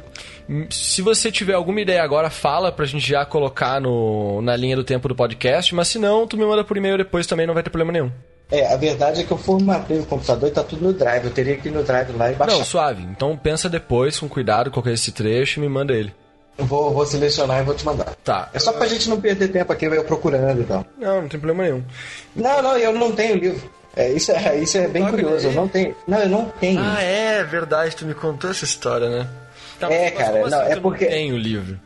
Speaker 1: Hum, se você tiver alguma ideia agora, fala pra gente já colocar no, na linha do tempo do podcast, mas se não, tu me manda por e-mail depois também, não vai ter problema nenhum.
Speaker 2: É, a verdade é que eu formatei o computador e tá tudo no Drive. Eu teria que ir no Drive lá e baixar.
Speaker 1: Não, suave. Então pensa depois, com cuidado, qual é esse trecho e me manda ele.
Speaker 2: Eu vou, vou selecionar e vou te mandar.
Speaker 1: Tá.
Speaker 2: É só pra gente não perder tempo aqui, eu procurando e tal.
Speaker 1: Não, não tem problema nenhum.
Speaker 2: Não, não, eu não tenho livro. É, isso, é, isso é bem curioso. Eu não tenho. Não, eu não tenho.
Speaker 1: Ah, é verdade, tu me contou essa história, né?
Speaker 2: Tá, é, cara, não,
Speaker 1: assim
Speaker 2: é porque.
Speaker 1: Não tenho o livro.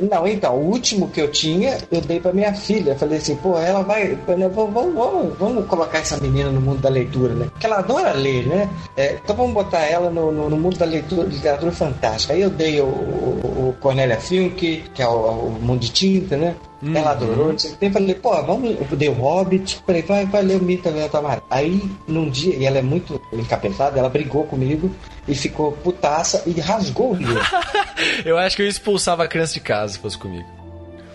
Speaker 2: Não, então, o último que eu tinha, eu dei pra minha filha. Falei assim, pô, ela vai. Vamos, vamos, vamos colocar essa menina no mundo da leitura, né? Porque ela adora ler, né? É, então vamos botar ela no, no, no, mundo da leitura, literatura fantástica. Aí eu dei o, o, o Cornélia Fink, que é o, o Mundo de Tinta, né? Uhum. Ela adorou, eu falei, pô, vamos. Eu dei o Hobbit, falei, vai, vai ler o Mito da Amarela. Aí, num dia, e ela é muito encapetada, ela brigou comigo e ficou putaça e rasgou o livro.
Speaker 1: eu acho que eu expulsava a criança de casa se fosse comigo.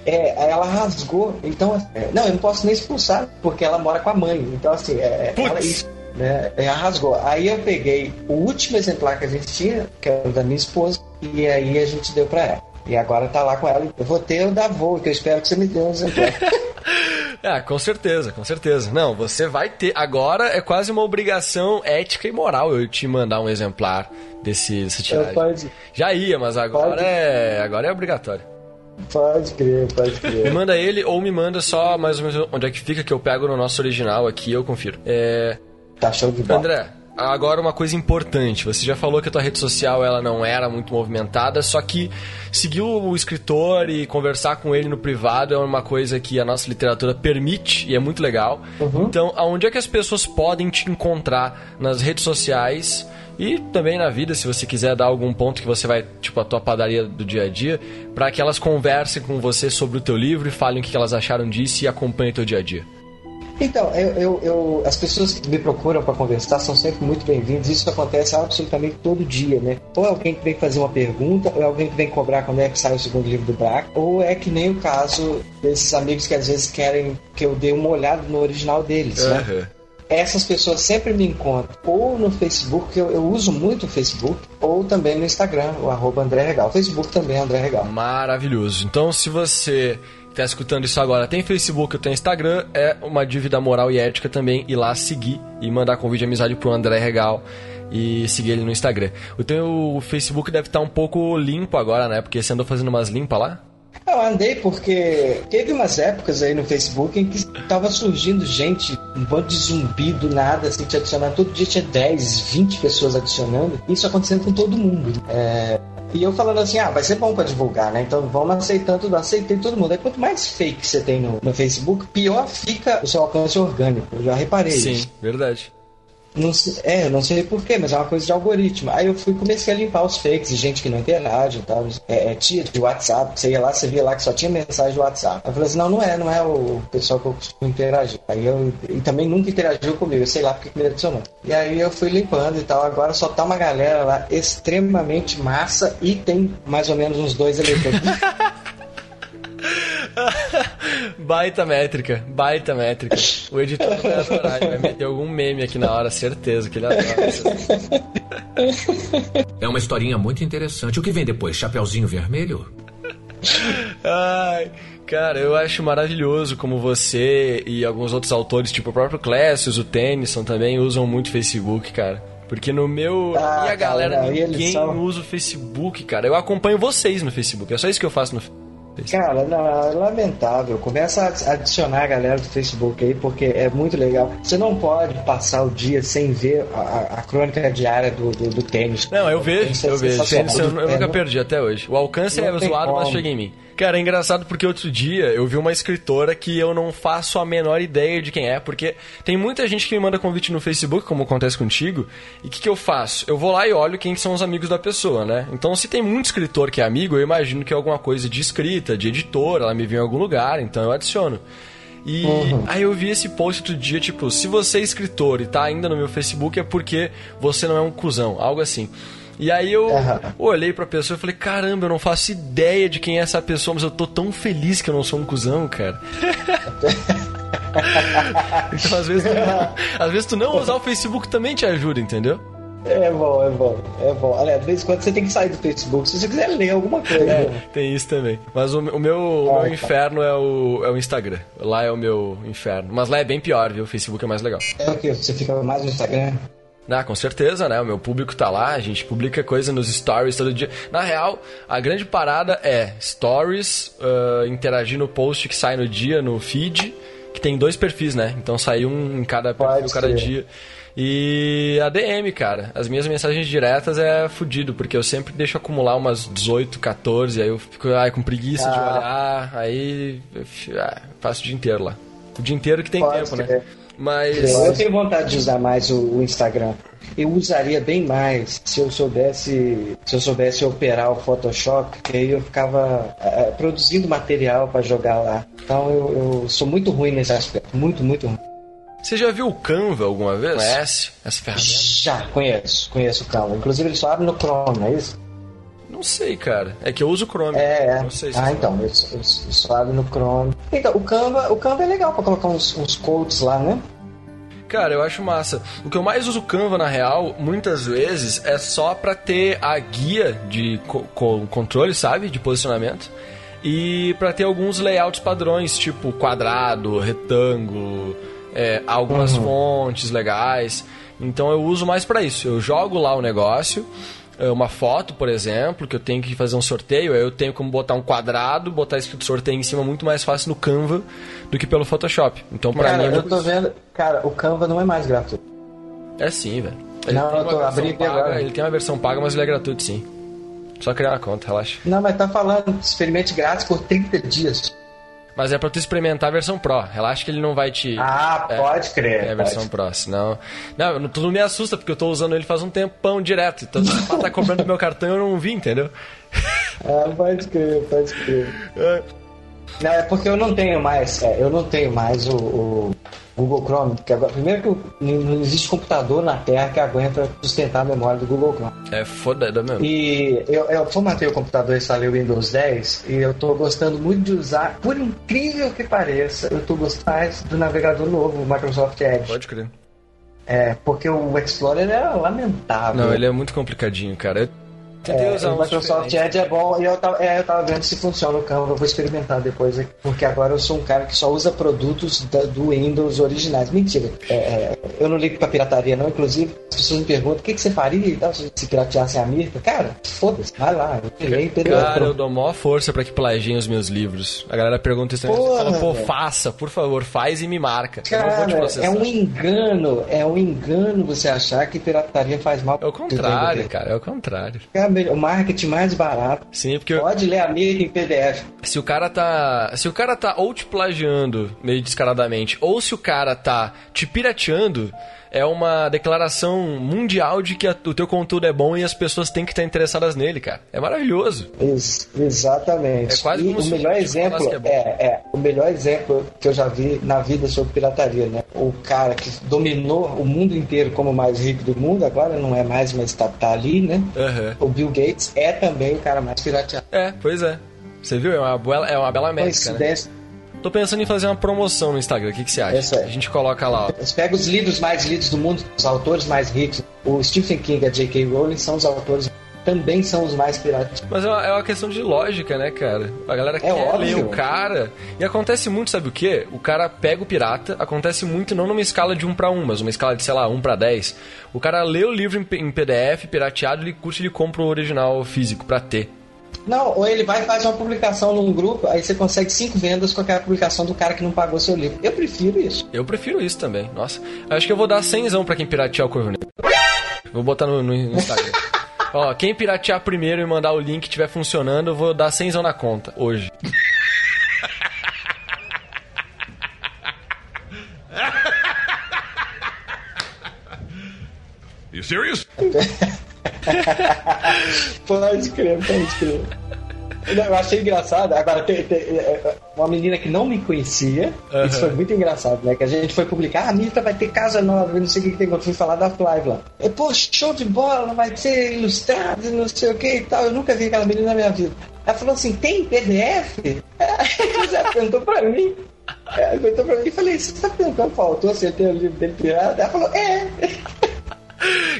Speaker 2: É, ela rasgou, então. É, não, eu não posso nem expulsar, porque ela mora com a mãe. Então, assim, é, ela, isso, né, ela rasgou. Aí eu peguei o último exemplar que a gente tinha, que era o da minha esposa, e aí a gente deu pra ela. E agora tá lá com ela. Eu vou ter o da Voo, que eu espero que você me dê um exemplar.
Speaker 1: Ah, com certeza, com certeza. Não, você vai ter. Agora é quase uma obrigação ética e moral eu te mandar um exemplar desse, desse tiragem. Pode, Já ia, mas agora pode. é, agora é obrigatório.
Speaker 2: Pode crer, pode crer.
Speaker 1: Me manda ele ou me manda só mais ou menos onde é que fica que eu pego no nosso original aqui eu confiro. É.
Speaker 2: Tá show de bola.
Speaker 1: André, Agora uma coisa importante, você já falou que a tua rede social ela não era muito movimentada, só que seguir o escritor e conversar com ele no privado é uma coisa que a nossa literatura permite e é muito legal. Uhum. Então, aonde é que as pessoas podem te encontrar nas redes sociais e também na vida, se você quiser dar algum ponto que você vai, tipo a tua padaria do dia a dia, para que elas conversem com você sobre o teu livro e falem o que elas acharam disso e acompanhem o teu dia a dia.
Speaker 2: Então, eu, eu, eu, as pessoas que me procuram para conversar são sempre muito bem-vindas. Isso acontece absolutamente todo dia, né? Ou é alguém que vem fazer uma pergunta, ou é alguém que vem cobrar quando é que sai o segundo livro do Braco, ou é que nem o caso desses amigos que às vezes querem que eu dê uma olhada no original deles, uhum. né? essas pessoas sempre me encontram ou no Facebook, eu, eu, uso muito o Facebook, ou também no Instagram, o arroba André Regal. Facebook também é André Regal.
Speaker 1: Maravilhoso. Então, se você tá escutando isso agora tem Facebook, tem Instagram, é uma dívida moral e ética também ir lá seguir e mandar convite de amizade pro André Regal e seguir ele no Instagram. O teu Facebook deve estar tá um pouco limpo agora, né? Porque você andou fazendo umas limpas lá?
Speaker 2: Eu andei porque teve umas épocas aí no Facebook em que tava surgindo gente, um bando de zumbi do nada, assim, te adicionando. Todo dia tinha 10, 20 pessoas adicionando. Isso acontecendo com todo mundo. É, e eu falando assim, ah, vai ser bom para divulgar, né? Então vamos aceitando tudo, aceitei todo mundo. Aí quanto mais fake você tem no, no Facebook, pior fica o seu alcance orgânico. Eu já reparei
Speaker 1: Sim,
Speaker 2: isso.
Speaker 1: verdade.
Speaker 2: Não sei, é, não sei porquê, mas é uma coisa de algoritmo. Aí eu fui comecei a limpar os fakes, gente que não interage e tal. É, é, tia de WhatsApp, você ia lá, você via lá que só tinha mensagem de WhatsApp. Eu falei assim, não, não é, não é o pessoal que eu costumo interagir. Aí eu e também nunca interagiu comigo, eu sei lá porque me adicionou. E aí eu fui limpando e tal. Agora só tá uma galera lá extremamente massa e tem mais ou menos uns dois eleitores.
Speaker 1: baita métrica, baita métrica. O editor vai adorar, vai meter algum meme aqui na hora, certeza que ele adora.
Speaker 3: É uma historinha muito interessante. O que vem depois? Chapeuzinho vermelho?
Speaker 1: Ai, cara, eu acho maravilhoso como você e alguns outros autores, tipo o próprio Clécius, o Tennyson também usam muito Facebook, cara. Porque no meu. Ah, minha galera, cara, ninguém são... usa o Facebook, cara. Eu acompanho vocês no Facebook. É só isso que eu faço no
Speaker 2: Cara, não, é lamentável. Começa a adicionar a galera do Facebook aí, porque é muito legal. Você não pode passar o dia sem ver a, a crônica diária do, do, do, tênis.
Speaker 1: Não, eu vejo, eu vejo. Tênis, eu, eu nunca perdi até hoje. O alcance não é zoado, mas chega em mim. Cara, é engraçado porque outro dia eu vi uma escritora que eu não faço a menor ideia de quem é, porque tem muita gente que me manda convite no Facebook, como acontece contigo, e o que, que eu faço? Eu vou lá e olho quem são os amigos da pessoa, né? Então, se tem muito escritor que é amigo, eu imagino que é alguma coisa de escrita, de editor, ela me viu em algum lugar, então eu adiciono. E uhum. aí eu vi esse post outro dia, tipo, se você é escritor e tá ainda no meu Facebook é porque você não é um cuzão, algo assim. E aí eu olhei pra pessoa e falei, caramba, eu não faço ideia de quem é essa pessoa, mas eu tô tão feliz que eu não sou um cuzão, cara. então às vezes, tu, às vezes tu não usar o Facebook também te ajuda, entendeu?
Speaker 2: É bom, é bom, é bom. Aliás, de vez em quando você tem que sair do Facebook se você quiser ler alguma coisa. É,
Speaker 1: né? tem isso também. Mas o, o meu, o meu tá. inferno é o, é o Instagram. Lá é o meu inferno. Mas lá é bem pior, viu? O Facebook é mais legal.
Speaker 2: É o que? Você fica mais no Instagram?
Speaker 1: Ah, com certeza, né? O meu público tá lá, a gente publica coisa nos stories todo dia. Na real, a grande parada é stories, uh, interagir no post que sai no dia, no feed, que tem dois perfis, né? Então sai um em cada perfil, cada dia. E a DM, cara. As minhas mensagens diretas é fudido, porque eu sempre deixo acumular umas 18, 14, aí eu fico ai, com preguiça ah. de olhar, aí ah, faço o dia inteiro lá. O dia inteiro que tem Pode tempo, ser. né? Mas.
Speaker 2: Eu tenho vontade de usar mais o, o Instagram eu usaria bem mais se eu soubesse se eu soubesse operar o Photoshop, que aí eu ficava uh, produzindo material para jogar lá. Então eu, eu, sou muito ruim nesse aspecto, muito, muito ruim.
Speaker 1: Você já viu o Canva alguma vez? Conhece essa ferramenta?
Speaker 2: Já, conheço, conheço o Canva. Inclusive ele só abre no Chrome, não é isso?
Speaker 1: Não sei, cara. É que eu uso o Chrome.
Speaker 2: É, é.
Speaker 1: Não sei
Speaker 2: se ah, então, eu, eu, eu abro no Chrome. Então, o Canva, o Canva é legal para colocar uns, uns codes lá, né?
Speaker 1: Cara, eu acho massa. O que eu mais uso Canva, na real, muitas vezes, é só pra ter a guia de co controle, sabe? De posicionamento. E pra ter alguns layouts padrões, tipo quadrado, retângulo, é, algumas uhum. fontes legais. Então eu uso mais para isso. Eu jogo lá o negócio uma foto, por exemplo, que eu tenho que fazer um sorteio, aí eu tenho como botar um quadrado, botar escrito sorteio em cima muito mais fácil no Canva do que pelo Photoshop. Então, pra
Speaker 2: cara,
Speaker 1: mim.
Speaker 2: É eu tô vendo. Cara, o Canva não é mais gratuito.
Speaker 1: É sim, velho.
Speaker 2: não, eu tô abrindo agora.
Speaker 1: Ele tem uma versão paga, mas ele é gratuito sim. Só criar uma conta, relaxa.
Speaker 2: Não, mas tá falando, experimente grátis por 30 dias.
Speaker 1: Mas é pra tu experimentar a versão Pro. Relaxa que ele não vai te.
Speaker 2: Ah, é, pode crer.
Speaker 1: É a versão
Speaker 2: pode.
Speaker 1: Pro, senão. Não, tu não me assusta, porque eu tô usando ele faz um tempão direto. Então se tá cobrando meu cartão eu não vi, entendeu?
Speaker 2: Ah, pode crer, pode crer. É. Não, é porque eu não tenho mais. É, eu não tenho mais o, o Google Chrome, porque agora, primeiro que não existe computador na Terra que aguenta sustentar a memória do Google Chrome.
Speaker 1: É foda mesmo.
Speaker 2: E eu, eu formatei o computador e instalei o Windows 10 e eu tô gostando muito de usar, por incrível que pareça, eu tô gostando mais do navegador novo, o Microsoft Edge.
Speaker 1: Pode crer.
Speaker 2: É, porque o Explorer é lamentável.
Speaker 1: Não, ele é muito complicadinho, cara. Eu
Speaker 2: é, usar o Microsoft Edge é bom e eu tava, é, eu tava vendo se funciona o Canva, eu vou experimentar depois, porque agora eu sou um cara que só usa produtos da, do Windows originais. Mentira, é, é, eu não ligo pra pirataria não, inclusive as pessoas me perguntam o que, que você faria e tal, se pirateasse a Mirka. Cara, foda-se, vai lá, eu peguei
Speaker 1: Cara, eu dou maior força pra que plagiem os meus livros. A galera pergunta isso, fala, pô, faça, por favor, faz e me marca.
Speaker 2: Cara, é um engano, é um engano você achar que pirataria faz mal.
Speaker 1: É o contrário, cara, é o contrário.
Speaker 2: Cara, o marketing mais barato.
Speaker 1: Sim, porque
Speaker 2: pode ler a mídia em PDF.
Speaker 1: Se o cara tá, se o cara tá ou te plagiando meio descaradamente, ou se o cara tá te pirateando, é uma declaração mundial de que a, o teu conteúdo é bom e as pessoas têm que estar interessadas nele, cara. É maravilhoso.
Speaker 2: Ex exatamente. É quase e como o melhor exemplo é, é, é, o melhor exemplo que eu já vi na vida sobre pirataria, né? O cara que dominou o mundo inteiro como o mais rico do mundo, agora não é mais, mas tá, tá ali, né?
Speaker 1: Uhum.
Speaker 2: O Bill Gates é também o cara mais pirateado.
Speaker 1: É, pois é. Você viu? É uma, bela, é uma bela métrica, né? Tô pensando em fazer uma promoção no Instagram. O que, que você acha? É. A gente coloca lá.
Speaker 2: Pega os livros mais lidos do mundo, os autores mais ricos. O Stephen King e a J.K. Rowling são os autores também são os mais piratas.
Speaker 1: Mas é uma, é uma, questão de lógica, né, cara? A galera é quer óbvio. ler o cara. E acontece muito, sabe o quê? O cara pega o pirata, acontece muito não numa escala de 1 para 1, mas uma escala de, sei lá, 1 para 10. O cara lê o livro em, em PDF, pirateado, ele curte e ele compra o original físico pra ter.
Speaker 2: Não, ou ele vai e faz uma publicação num grupo, aí você consegue cinco vendas com aquela publicação do cara que não pagou seu livro. Eu prefiro isso.
Speaker 1: Eu prefiro isso também. Nossa, acho que eu vou dar 100 pra quem piratear o Corvo Negro. Vou botar no, no Instagram. Ó, quem piratear primeiro e mandar o link estiver funcionando, eu vou dar 100 na conta hoje.
Speaker 4: You serious?
Speaker 2: pode crer, pode crer. Eu achei engraçado. Agora, tem, tem, é, é, uma menina que não me conhecia, uhum. isso foi muito engraçado, né? Que a gente foi publicar, ah, a Mita vai ter casa nova, não sei o que, que tem. Quando fui falar da Fly lá. E, Pô, show de bola, vai ser ilustrado, não sei o que e tal. Eu nunca vi aquela menina na minha vida. Ela falou assim: tem PDF? Ela perguntou pra mim. Ela perguntou pra mim e falei: Você tá perguntando faltou você ter o livro dele pirata? Ela falou: É.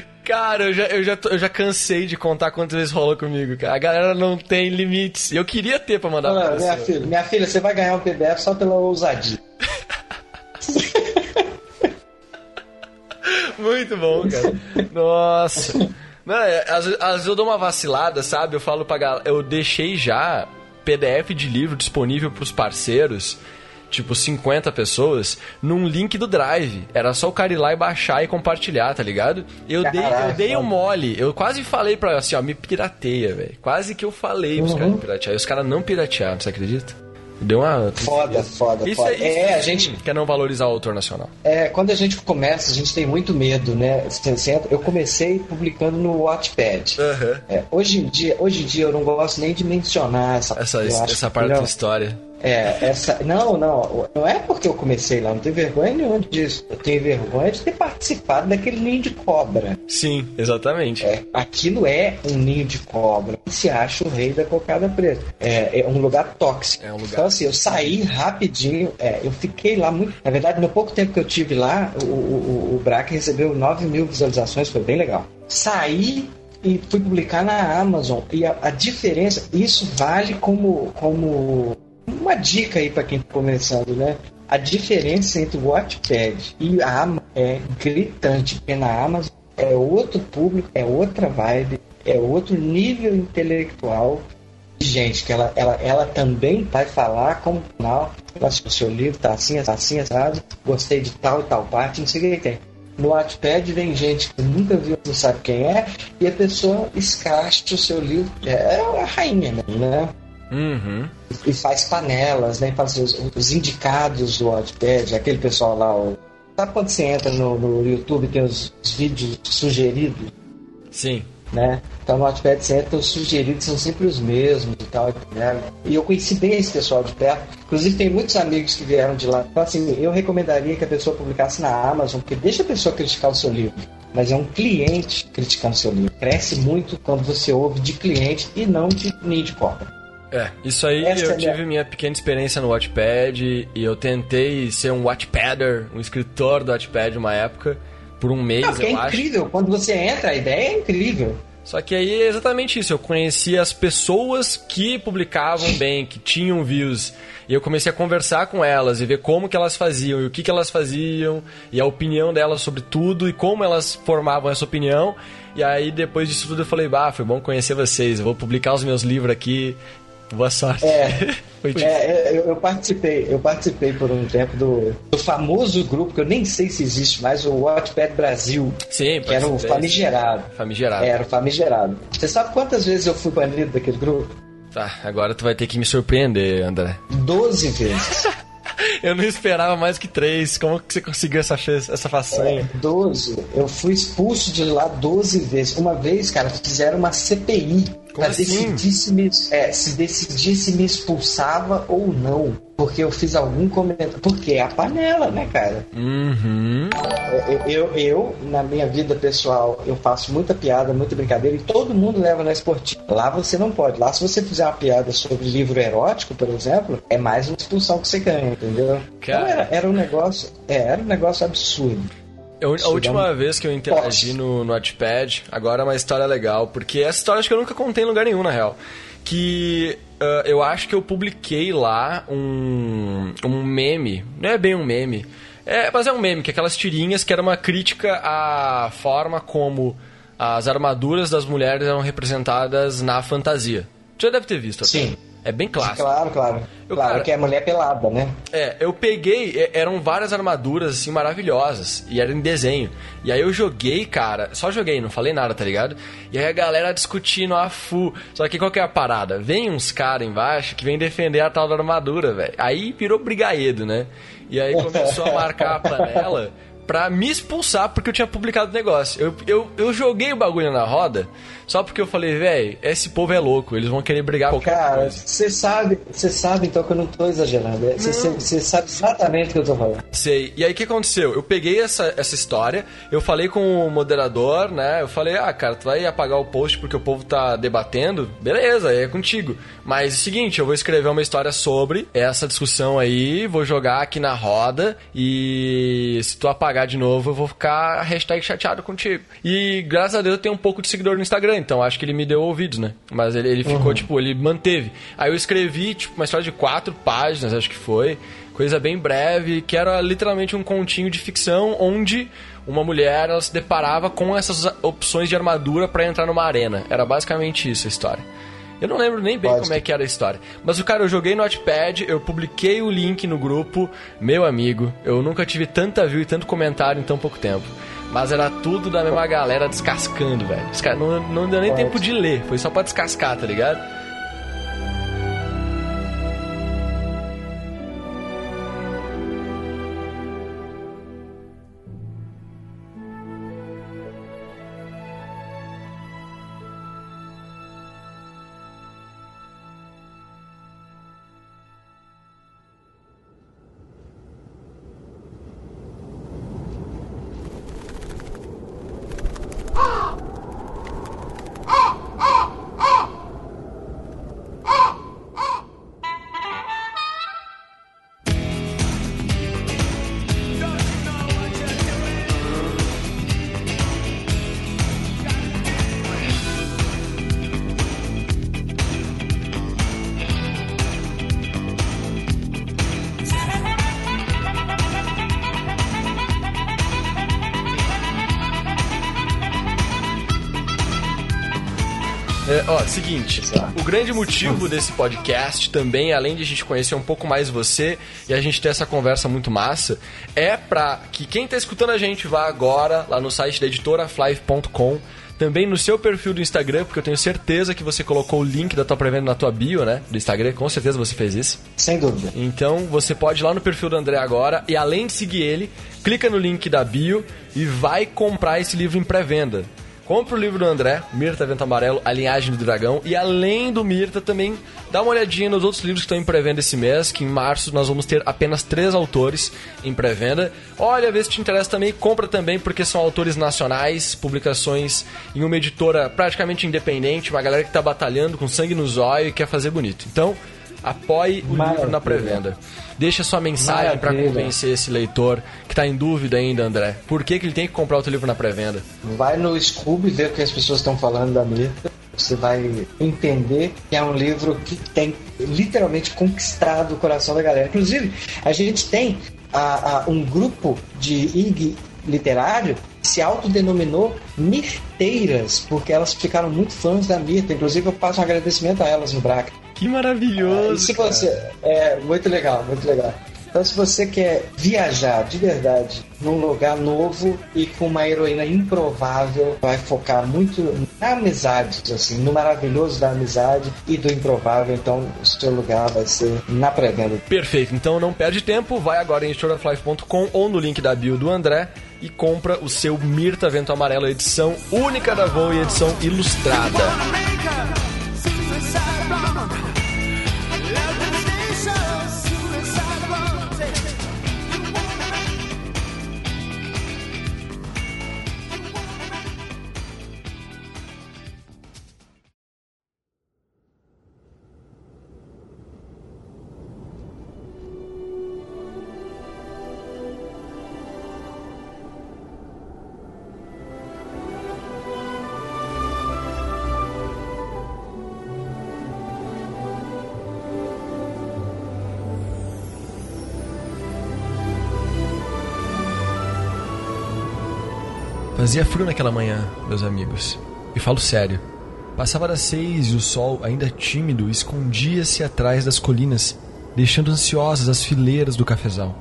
Speaker 1: Cara, eu já, eu, já, eu já cansei de contar quantas vezes rolou comigo, cara. A galera não tem limites. Eu queria ter pra mandar
Speaker 2: pra minha filha, minha filha, você vai ganhar um PDF só pela ousadia.
Speaker 1: Muito bom, cara. Nossa. Não, é, às, às vezes eu dou uma vacilada, sabe? Eu falo pra galera, eu deixei já PDF de livro disponível pros parceiros tipo 50 pessoas, num link do Drive. Era só o cara ir lá e baixar e compartilhar, tá ligado? Eu dei, eu dei um mole. Eu quase falei pra assim, ó, me pirateia, velho. Quase que eu falei pros uhum. caras me piratear. E os caras não piratearam, você acredita? Deu uma.
Speaker 2: Foda, foda,
Speaker 1: isso
Speaker 2: foda.
Speaker 1: É, é, a gente. Quer não valorizar o autor nacional.
Speaker 2: É, quando a gente começa, a gente tem muito medo, né? Eu comecei publicando no Wattpad. Uhum. É, hoje, em dia, hoje em dia eu não gosto nem de mencionar essa,
Speaker 1: essa, essa parte da história.
Speaker 2: É, essa. Não, não. Não é porque eu comecei lá, não tenho vergonha nenhuma disso. Eu tenho vergonha de ter participado daquele ninho de cobra.
Speaker 1: Sim, exatamente.
Speaker 2: É, aquilo é um ninho de cobra. Se acha o rei da cocada preta. É, é um lugar tóxico. É um lugar. Então, assim, eu saí rapidinho. É, eu fiquei lá muito. Na verdade, no pouco tempo que eu tive lá, o, o, o Braque recebeu 9 mil visualizações, foi bem legal. Saí e fui publicar na Amazon. E a, a diferença, isso vale como, como uma dica aí para quem está começando, né? A diferença entre o Wattpad e a Amazon é gritante, porque na Amazon é outro público, é outra vibe, é outro nível intelectual de gente que ela, ela, ela também vai falar como canal, o seu livro tá assim, tá assim, sabe? Gostei de tal e tal parte, não sei o que tem. No Wattpad vem gente que nunca viu, não sabe quem é, e a pessoa escracha o seu livro. É a rainha, né?
Speaker 1: Uhum.
Speaker 2: E faz panelas, né? Faz os, os indicados do Wattpad, aquele pessoal lá. O... Sabe quando você entra no, no YouTube tem os, os, vídeos sugeridos?
Speaker 1: Sim.
Speaker 2: Né? Então no Wattpad você entra, os sugeridos são sempre os mesmos e tal. Né? E eu conheci bem esse pessoal de perto. Inclusive tem muitos amigos que vieram de lá. Então assim, eu recomendaria que a pessoa publicasse na Amazon, porque deixa a pessoa criticar o seu livro mas é um cliente criticando seu livro. Cresce muito quando você ouve de cliente e não de ninho de cobra.
Speaker 1: É, isso aí Essa eu é tive minha... pequena experiência no Wattpad e eu tentei ser um Wattpadder, um escritor do Wattpad uma época, por um mês, Não, eu
Speaker 2: é
Speaker 1: acho.
Speaker 2: É incrível, quando você entra, a ideia é incrível.
Speaker 1: Só que aí é exatamente isso, eu conheci as pessoas que publicavam bem, que tinham views, e eu comecei a conversar com elas e ver como que elas faziam, e o que que elas faziam, e a opinião delas sobre tudo, e como elas formavam essa opinião. E aí depois disso tudo eu falei, bah, foi bom conhecer vocês, eu vou publicar os meus livros aqui, Boa sorte.
Speaker 2: É, é eu, eu, participei, eu participei por um tempo do, do, famoso grupo que eu nem sei se existe mais, o Wattpad Brasil.
Speaker 1: Sim,
Speaker 2: que era o famigerado.
Speaker 1: Famigerado.
Speaker 2: Era o famigerado. Você sabe quantas vezes eu fui banido daquele grupo?
Speaker 1: Tá, agora tu vai ter que me surpreender, André.
Speaker 2: Doze vezes.
Speaker 1: eu não esperava mais que três. Como que você conseguiu essa, essa façanha?
Speaker 2: É, 12. Eu fui expulso de lá 12 vezes. Uma vez, cara, fizeram uma CPI assim? decidir se me, é, se decidir se me expulsava ou não. Porque eu fiz algum comentário. Porque é a panela, né, cara?
Speaker 1: Uhum.
Speaker 2: Eu, eu, eu, na minha vida pessoal, eu faço muita piada, muita brincadeira e todo mundo leva na esportiva. Lá você não pode. Lá, se você fizer uma piada sobre livro erótico, por exemplo, é mais uma expulsão que você ganha, entendeu? Então era, era um negócio. É, era um negócio absurdo.
Speaker 1: Eu, a última vez que eu interagi no, no Watchpad, agora é uma história legal, porque essa história acho que eu nunca contei em lugar nenhum, na real. Que uh, eu acho que eu publiquei lá um, um meme, não é bem um meme, é, mas é um meme, que é aquelas tirinhas que era uma crítica à forma como as armaduras das mulheres eram representadas na fantasia. Tu já deve ter visto. Até.
Speaker 2: Sim.
Speaker 1: É bem clássico.
Speaker 2: Claro, claro.
Speaker 1: Eu,
Speaker 2: claro
Speaker 1: cara-
Speaker 2: que é a mulher pelada, né?
Speaker 1: É, eu peguei, é, eram várias armaduras, assim, maravilhosas. E era em desenho. E aí eu joguei, cara, só joguei, não falei nada, tá ligado? E aí a galera discutindo a fu. Só que qual que é a parada? Vem uns caras embaixo que vem defender a tal da armadura, velho. Aí virou brigaedo, né? E aí começou a marcar a panela pra me expulsar porque eu tinha publicado o negócio. Eu, eu, eu joguei o bagulho na roda só porque eu falei, velho, esse povo é louco, eles vão querer brigar qualquer
Speaker 2: Cara, você sabe, você sabe então que eu não tô exagerando. É, Você você sabe exatamente o que eu tô falando.
Speaker 1: Sei. E aí o que aconteceu? Eu peguei essa, essa história, eu falei com o moderador, né? Eu falei, ah, cara, tu vai apagar o post porque o povo tá debatendo? Beleza, aí é contigo. Mas é o seguinte, eu vou escrever uma história sobre essa discussão aí, vou jogar aqui na roda e se tu apagar de novo, eu vou ficar hashtag chateado contigo. E graças a Deus eu tenho um pouco de seguidor no Instagram, então acho que ele me deu ouvidos, né? Mas ele, ele ficou, tipo, ele manteve. Aí eu escrevi, tipo, uma história de quatro páginas, acho que foi coisa bem breve, que era literalmente um continho de ficção onde uma mulher ela se deparava com essas opções de armadura pra entrar numa arena. Era basicamente isso a história. Eu não lembro nem bem
Speaker 2: Pode.
Speaker 1: como é que era a história. Mas o cara, eu joguei no Notepad, eu publiquei o link no grupo, meu amigo, eu nunca tive tanta view e tanto comentário em tão pouco tempo. Mas era tudo da mesma galera descascando, velho. Não, não deu nem
Speaker 2: Pode.
Speaker 1: tempo de ler, foi só pra descascar, tá ligado? Ó, seguinte, o grande motivo desse podcast também, além de a gente conhecer um pouco mais você e a gente ter essa conversa muito massa, é pra que quem tá escutando a gente vá agora lá no site da editoraflive.com, também no seu perfil do Instagram, porque eu tenho certeza que você colocou o link da tua pré-venda na tua bio, né? Do Instagram, com certeza você fez isso.
Speaker 2: Sem dúvida.
Speaker 1: Então você pode ir lá no perfil do André agora e além de seguir ele, clica no link da bio e vai comprar esse livro em pré-venda. Compre o livro do André, Mirta Vento Amarelo, A Linhagem do Dragão. E além do Mirta, também dá uma olhadinha nos outros livros que estão em pré-venda esse mês, que em março nós vamos ter apenas três autores em pré-venda. Olha, vê se te interessa também, compra também, porque são autores nacionais, publicações em uma editora praticamente independente, uma galera que está batalhando com sangue no zóio e quer fazer bonito. Então, apoie o livro na
Speaker 2: Maravilha.
Speaker 1: pré-venda. Deixa sua mensagem para
Speaker 2: Maravilha.
Speaker 1: convencer esse leitor que tá em dúvida ainda, André. Por que, que ele tem que comprar o teu livro na pré-venda?
Speaker 2: Vai no Scooby ver o que as pessoas estão falando da Mirta. Você vai entender que é um livro que tem literalmente conquistado o coração da galera. Inclusive, a gente tem a- a- um grupo de IG literário que se autodenominou Mirteiras, porque elas ficaram muito fãs da Mirta. Inclusive, eu passo um agradecimento a elas no Braca.
Speaker 1: Que maravilhoso!
Speaker 2: E se
Speaker 1: cara.
Speaker 2: você. É muito legal, muito legal. Então, se você quer viajar de verdade num lugar novo e com uma heroína improvável, vai focar muito na amizade, assim, no maravilhoso da amizade e do improvável. Então, o seu lugar vai ser na pré-venda.
Speaker 1: Perfeito, então não perde tempo, vai agora em editoraflife.com ou no link da bio do André e compra o seu Mirta Vento Amarelo, edição única da Voo e edição ilustrada. Fazia frio naquela manhã, meus amigos. E falo sério. Passava das seis e o sol, ainda tímido, escondia-se atrás das colinas, deixando ansiosas as fileiras do cafezal.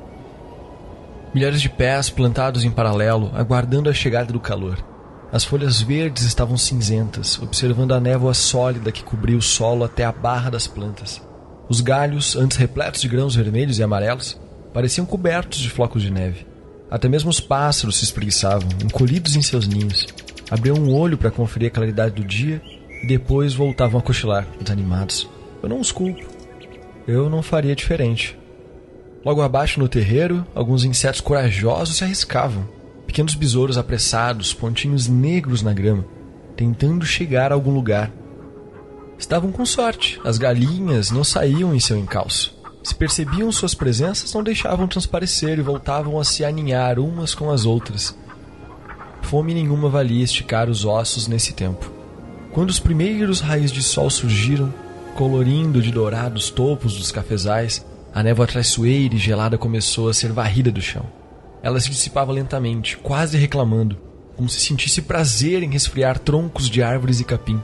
Speaker 1: Milhares de pés plantados em paralelo, aguardando a chegada do calor. As folhas verdes estavam cinzentas, observando a névoa sólida que cobria o solo até a barra das plantas. Os galhos, antes repletos de grãos vermelhos e amarelos, pareciam cobertos de flocos de neve. Até mesmo os pássaros se espreguiçavam, encolhidos em seus ninhos. Abriam um olho para conferir a claridade do dia e depois voltavam a cochilar, desanimados. Eu não os culpo. Eu não faria diferente. Logo abaixo no terreiro, alguns insetos corajosos se arriscavam. Pequenos besouros apressados, pontinhos negros na grama, tentando chegar a algum lugar. Estavam com sorte, as galinhas não saíam em seu encalço. Se percebiam suas presenças, não deixavam transparecer e voltavam a se aninhar umas com as outras. Fome nenhuma valia esticar os ossos nesse tempo. Quando os primeiros raios de sol surgiram, colorindo de dourado os topos dos cafezais, a névoa traiçoeira e gelada começou a ser varrida do chão. Ela se dissipava lentamente, quase reclamando, como se sentisse prazer em resfriar troncos de árvores e capim.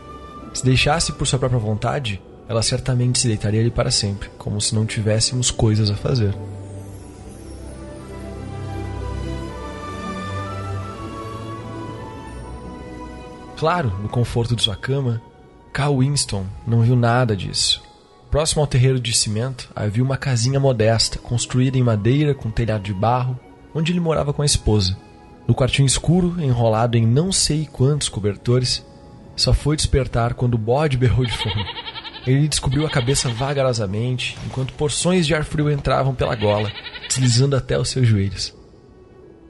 Speaker 1: Se deixasse por sua própria vontade, ela certamente se deitaria ali para sempre, como se não tivéssemos coisas a fazer. Claro, no conforto de sua cama, Cal Winston não viu nada disso. Próximo ao terreiro de cimento havia uma casinha modesta, construída em madeira com telhado de barro, onde ele morava com a esposa. No quartinho escuro, enrolado em não sei quantos cobertores, só foi despertar quando o bode berrou de fome. Ele descobriu a cabeça vagarosamente, enquanto porções de ar frio entravam pela gola, deslizando até os seus joelhos.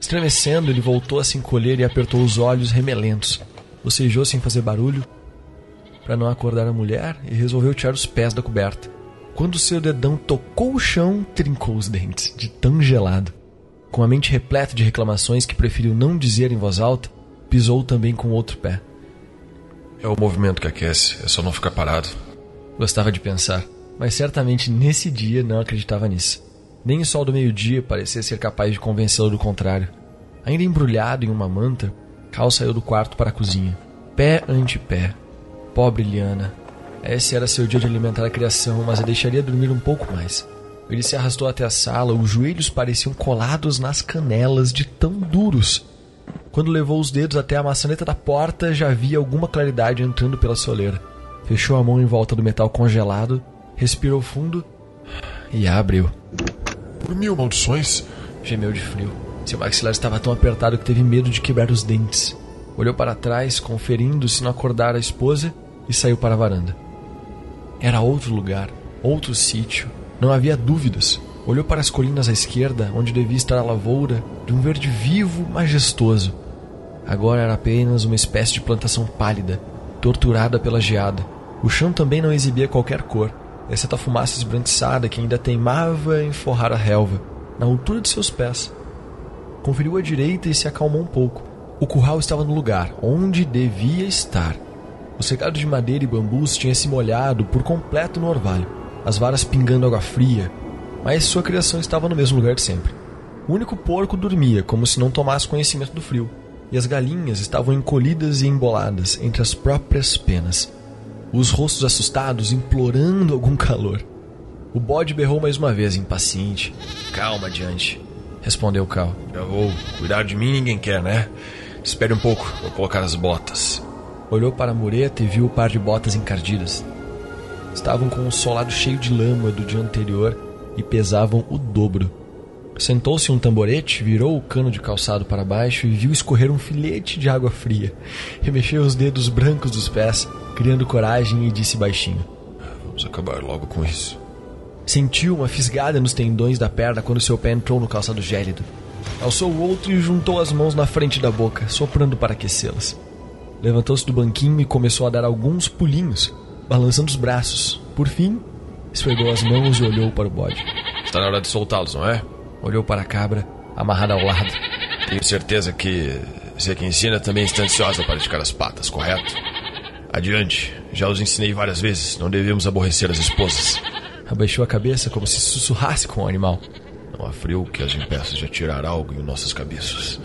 Speaker 1: Estremecendo, ele voltou a se encolher e apertou os olhos remelentos, bocejou sem fazer barulho para não acordar a mulher e resolveu tirar os pés da coberta. Quando seu dedão tocou o chão, trincou os dentes, de tão gelado. Com a mente repleta de reclamações que preferiu não dizer em voz alta, pisou também com o outro pé.
Speaker 4: É o movimento que aquece, é só não ficar parado.
Speaker 1: Gostava de pensar, mas certamente nesse dia não acreditava nisso. Nem o sol do meio-dia parecia ser capaz de convencê-lo do contrário. Ainda embrulhado em uma manta, Cal saiu do quarto para a cozinha, pé ante pé. Pobre Liana. Esse era seu dia de alimentar a criação, mas a deixaria dormir um pouco mais. Ele se arrastou até a sala, os joelhos pareciam colados nas canelas de tão duros. Quando levou os dedos até a maçaneta da porta, já via alguma claridade entrando pela soleira. Fechou a mão em volta do metal congelado, respirou fundo e abriu.
Speaker 4: Por mil maldições!
Speaker 1: Gemeu de frio. Seu maxilar estava tão apertado que teve medo de quebrar os dentes. Olhou para trás, conferindo se não acordara a esposa, e saiu para a varanda. Era outro lugar, outro sítio. Não havia dúvidas. Olhou para as colinas à esquerda, onde devia estar a lavoura, de um verde vivo, majestoso. Agora era apenas uma espécie de plantação pálida, torturada pela geada. O chão também não exibia qualquer cor, exceto a fumaça esbranquiçada que ainda teimava em forrar a relva, na altura de seus pés conferiu à direita e se acalmou um pouco. O curral estava no lugar onde devia estar. O cercado de madeira e bambus tinha se molhado por completo no orvalho, as varas pingando água fria, mas sua criação estava no mesmo lugar de sempre. O único porco dormia, como se não tomasse conhecimento do frio, e as galinhas estavam encolhidas e emboladas entre as próprias penas, os rostos assustados implorando algum calor. O bode berrou mais uma vez, impaciente. Calma, adiante respondeu Cal.
Speaker 4: Já vou. Cuidar de mim ninguém quer, né? Espere um pouco, vou colocar as botas.
Speaker 1: Olhou para a mureta e viu o par de botas encardidas. Estavam com um solado cheio de lama do dia anterior e pesavam o dobro. Sentou-se um tamborete, virou o cano de calçado para baixo e viu escorrer um filete de água fria. Remexeu os dedos brancos dos pés, criando coragem e disse baixinho:
Speaker 4: Vamos acabar logo com isso.
Speaker 1: Sentiu uma fisgada nos tendões da perna quando seu pé entrou no calçado gélido. Alçou o outro e juntou as mãos na frente da boca, soprando para aquecê-las. Levantou-se do banquinho e começou a dar alguns pulinhos, balançando os braços. Por fim, esfregou as mãos e olhou para o bode.
Speaker 4: Está na hora de soltá-los, não é?
Speaker 1: Olhou para a cabra, amarrada ao lado.
Speaker 4: Tenho certeza que você que ensina também está ansiosa para esticar as patas, correto? Adiante, já os ensinei várias vezes, não devemos aborrecer as esposas.
Speaker 1: Abaixou a cabeça como se sussurrasse com o animal.
Speaker 4: Não há frio que as impeça de atirar algo em nossas cabeças.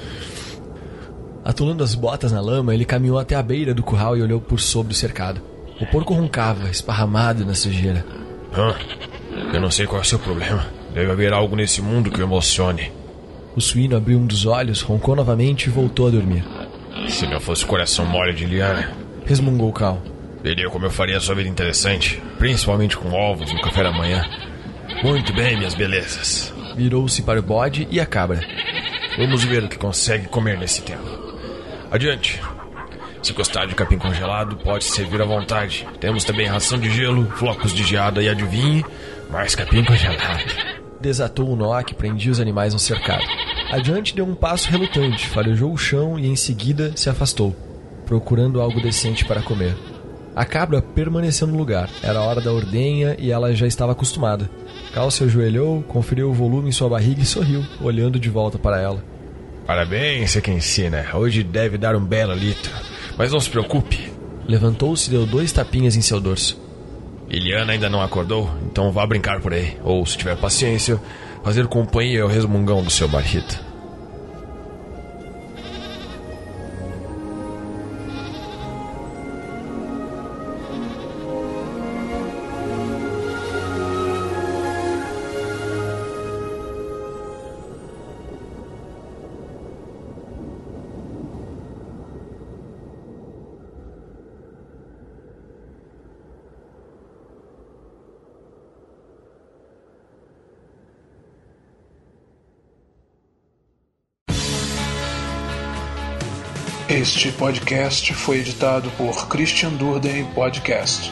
Speaker 1: Atolando as botas na lama, ele caminhou até a beira do curral e olhou por sobre o cercado. O porco roncava, esparramado na sujeira.
Speaker 4: Hã? Eu não sei qual é o seu problema. Deve haver algo nesse mundo que o emocione.
Speaker 1: O suíno abriu um dos olhos, roncou novamente e voltou a dormir.
Speaker 4: Se não fosse o coração mole de Liana,
Speaker 1: Resmungou Cal.
Speaker 4: veria como eu faria a sua vida interessante, principalmente com ovos no café da manhã. Muito bem, minhas belezas.
Speaker 1: Virou-se para o bode e a cabra.
Speaker 4: Vamos ver o que consegue comer nesse tempo. Adiante. Se gostar de capim congelado, pode servir à vontade. Temos também ração de gelo, flocos de geada e adivinhe, mais capim congelado.
Speaker 1: Desatou o nó que prendia os animais no cercado. Adiante deu um passo relutante, farejou o chão e em seguida se afastou, procurando algo decente para comer. A cabra permaneceu no lugar. Era a hora da ordenha e ela já estava acostumada. Cal se ajoelhou, conferiu o volume em sua barriga e sorriu, olhando de volta para ela.
Speaker 4: Parabéns, você que ensina. Hoje deve dar um belo litro. Mas não se preocupe.
Speaker 1: Levantou-se e deu dois tapinhas em seu dorso.
Speaker 4: Iliana ainda não acordou, então vá brincar por aí. Ou, se tiver paciência, fazer companhia ao resmungão do seu barrito.
Speaker 5: Este podcast foi editado por Christian Durden Podcast.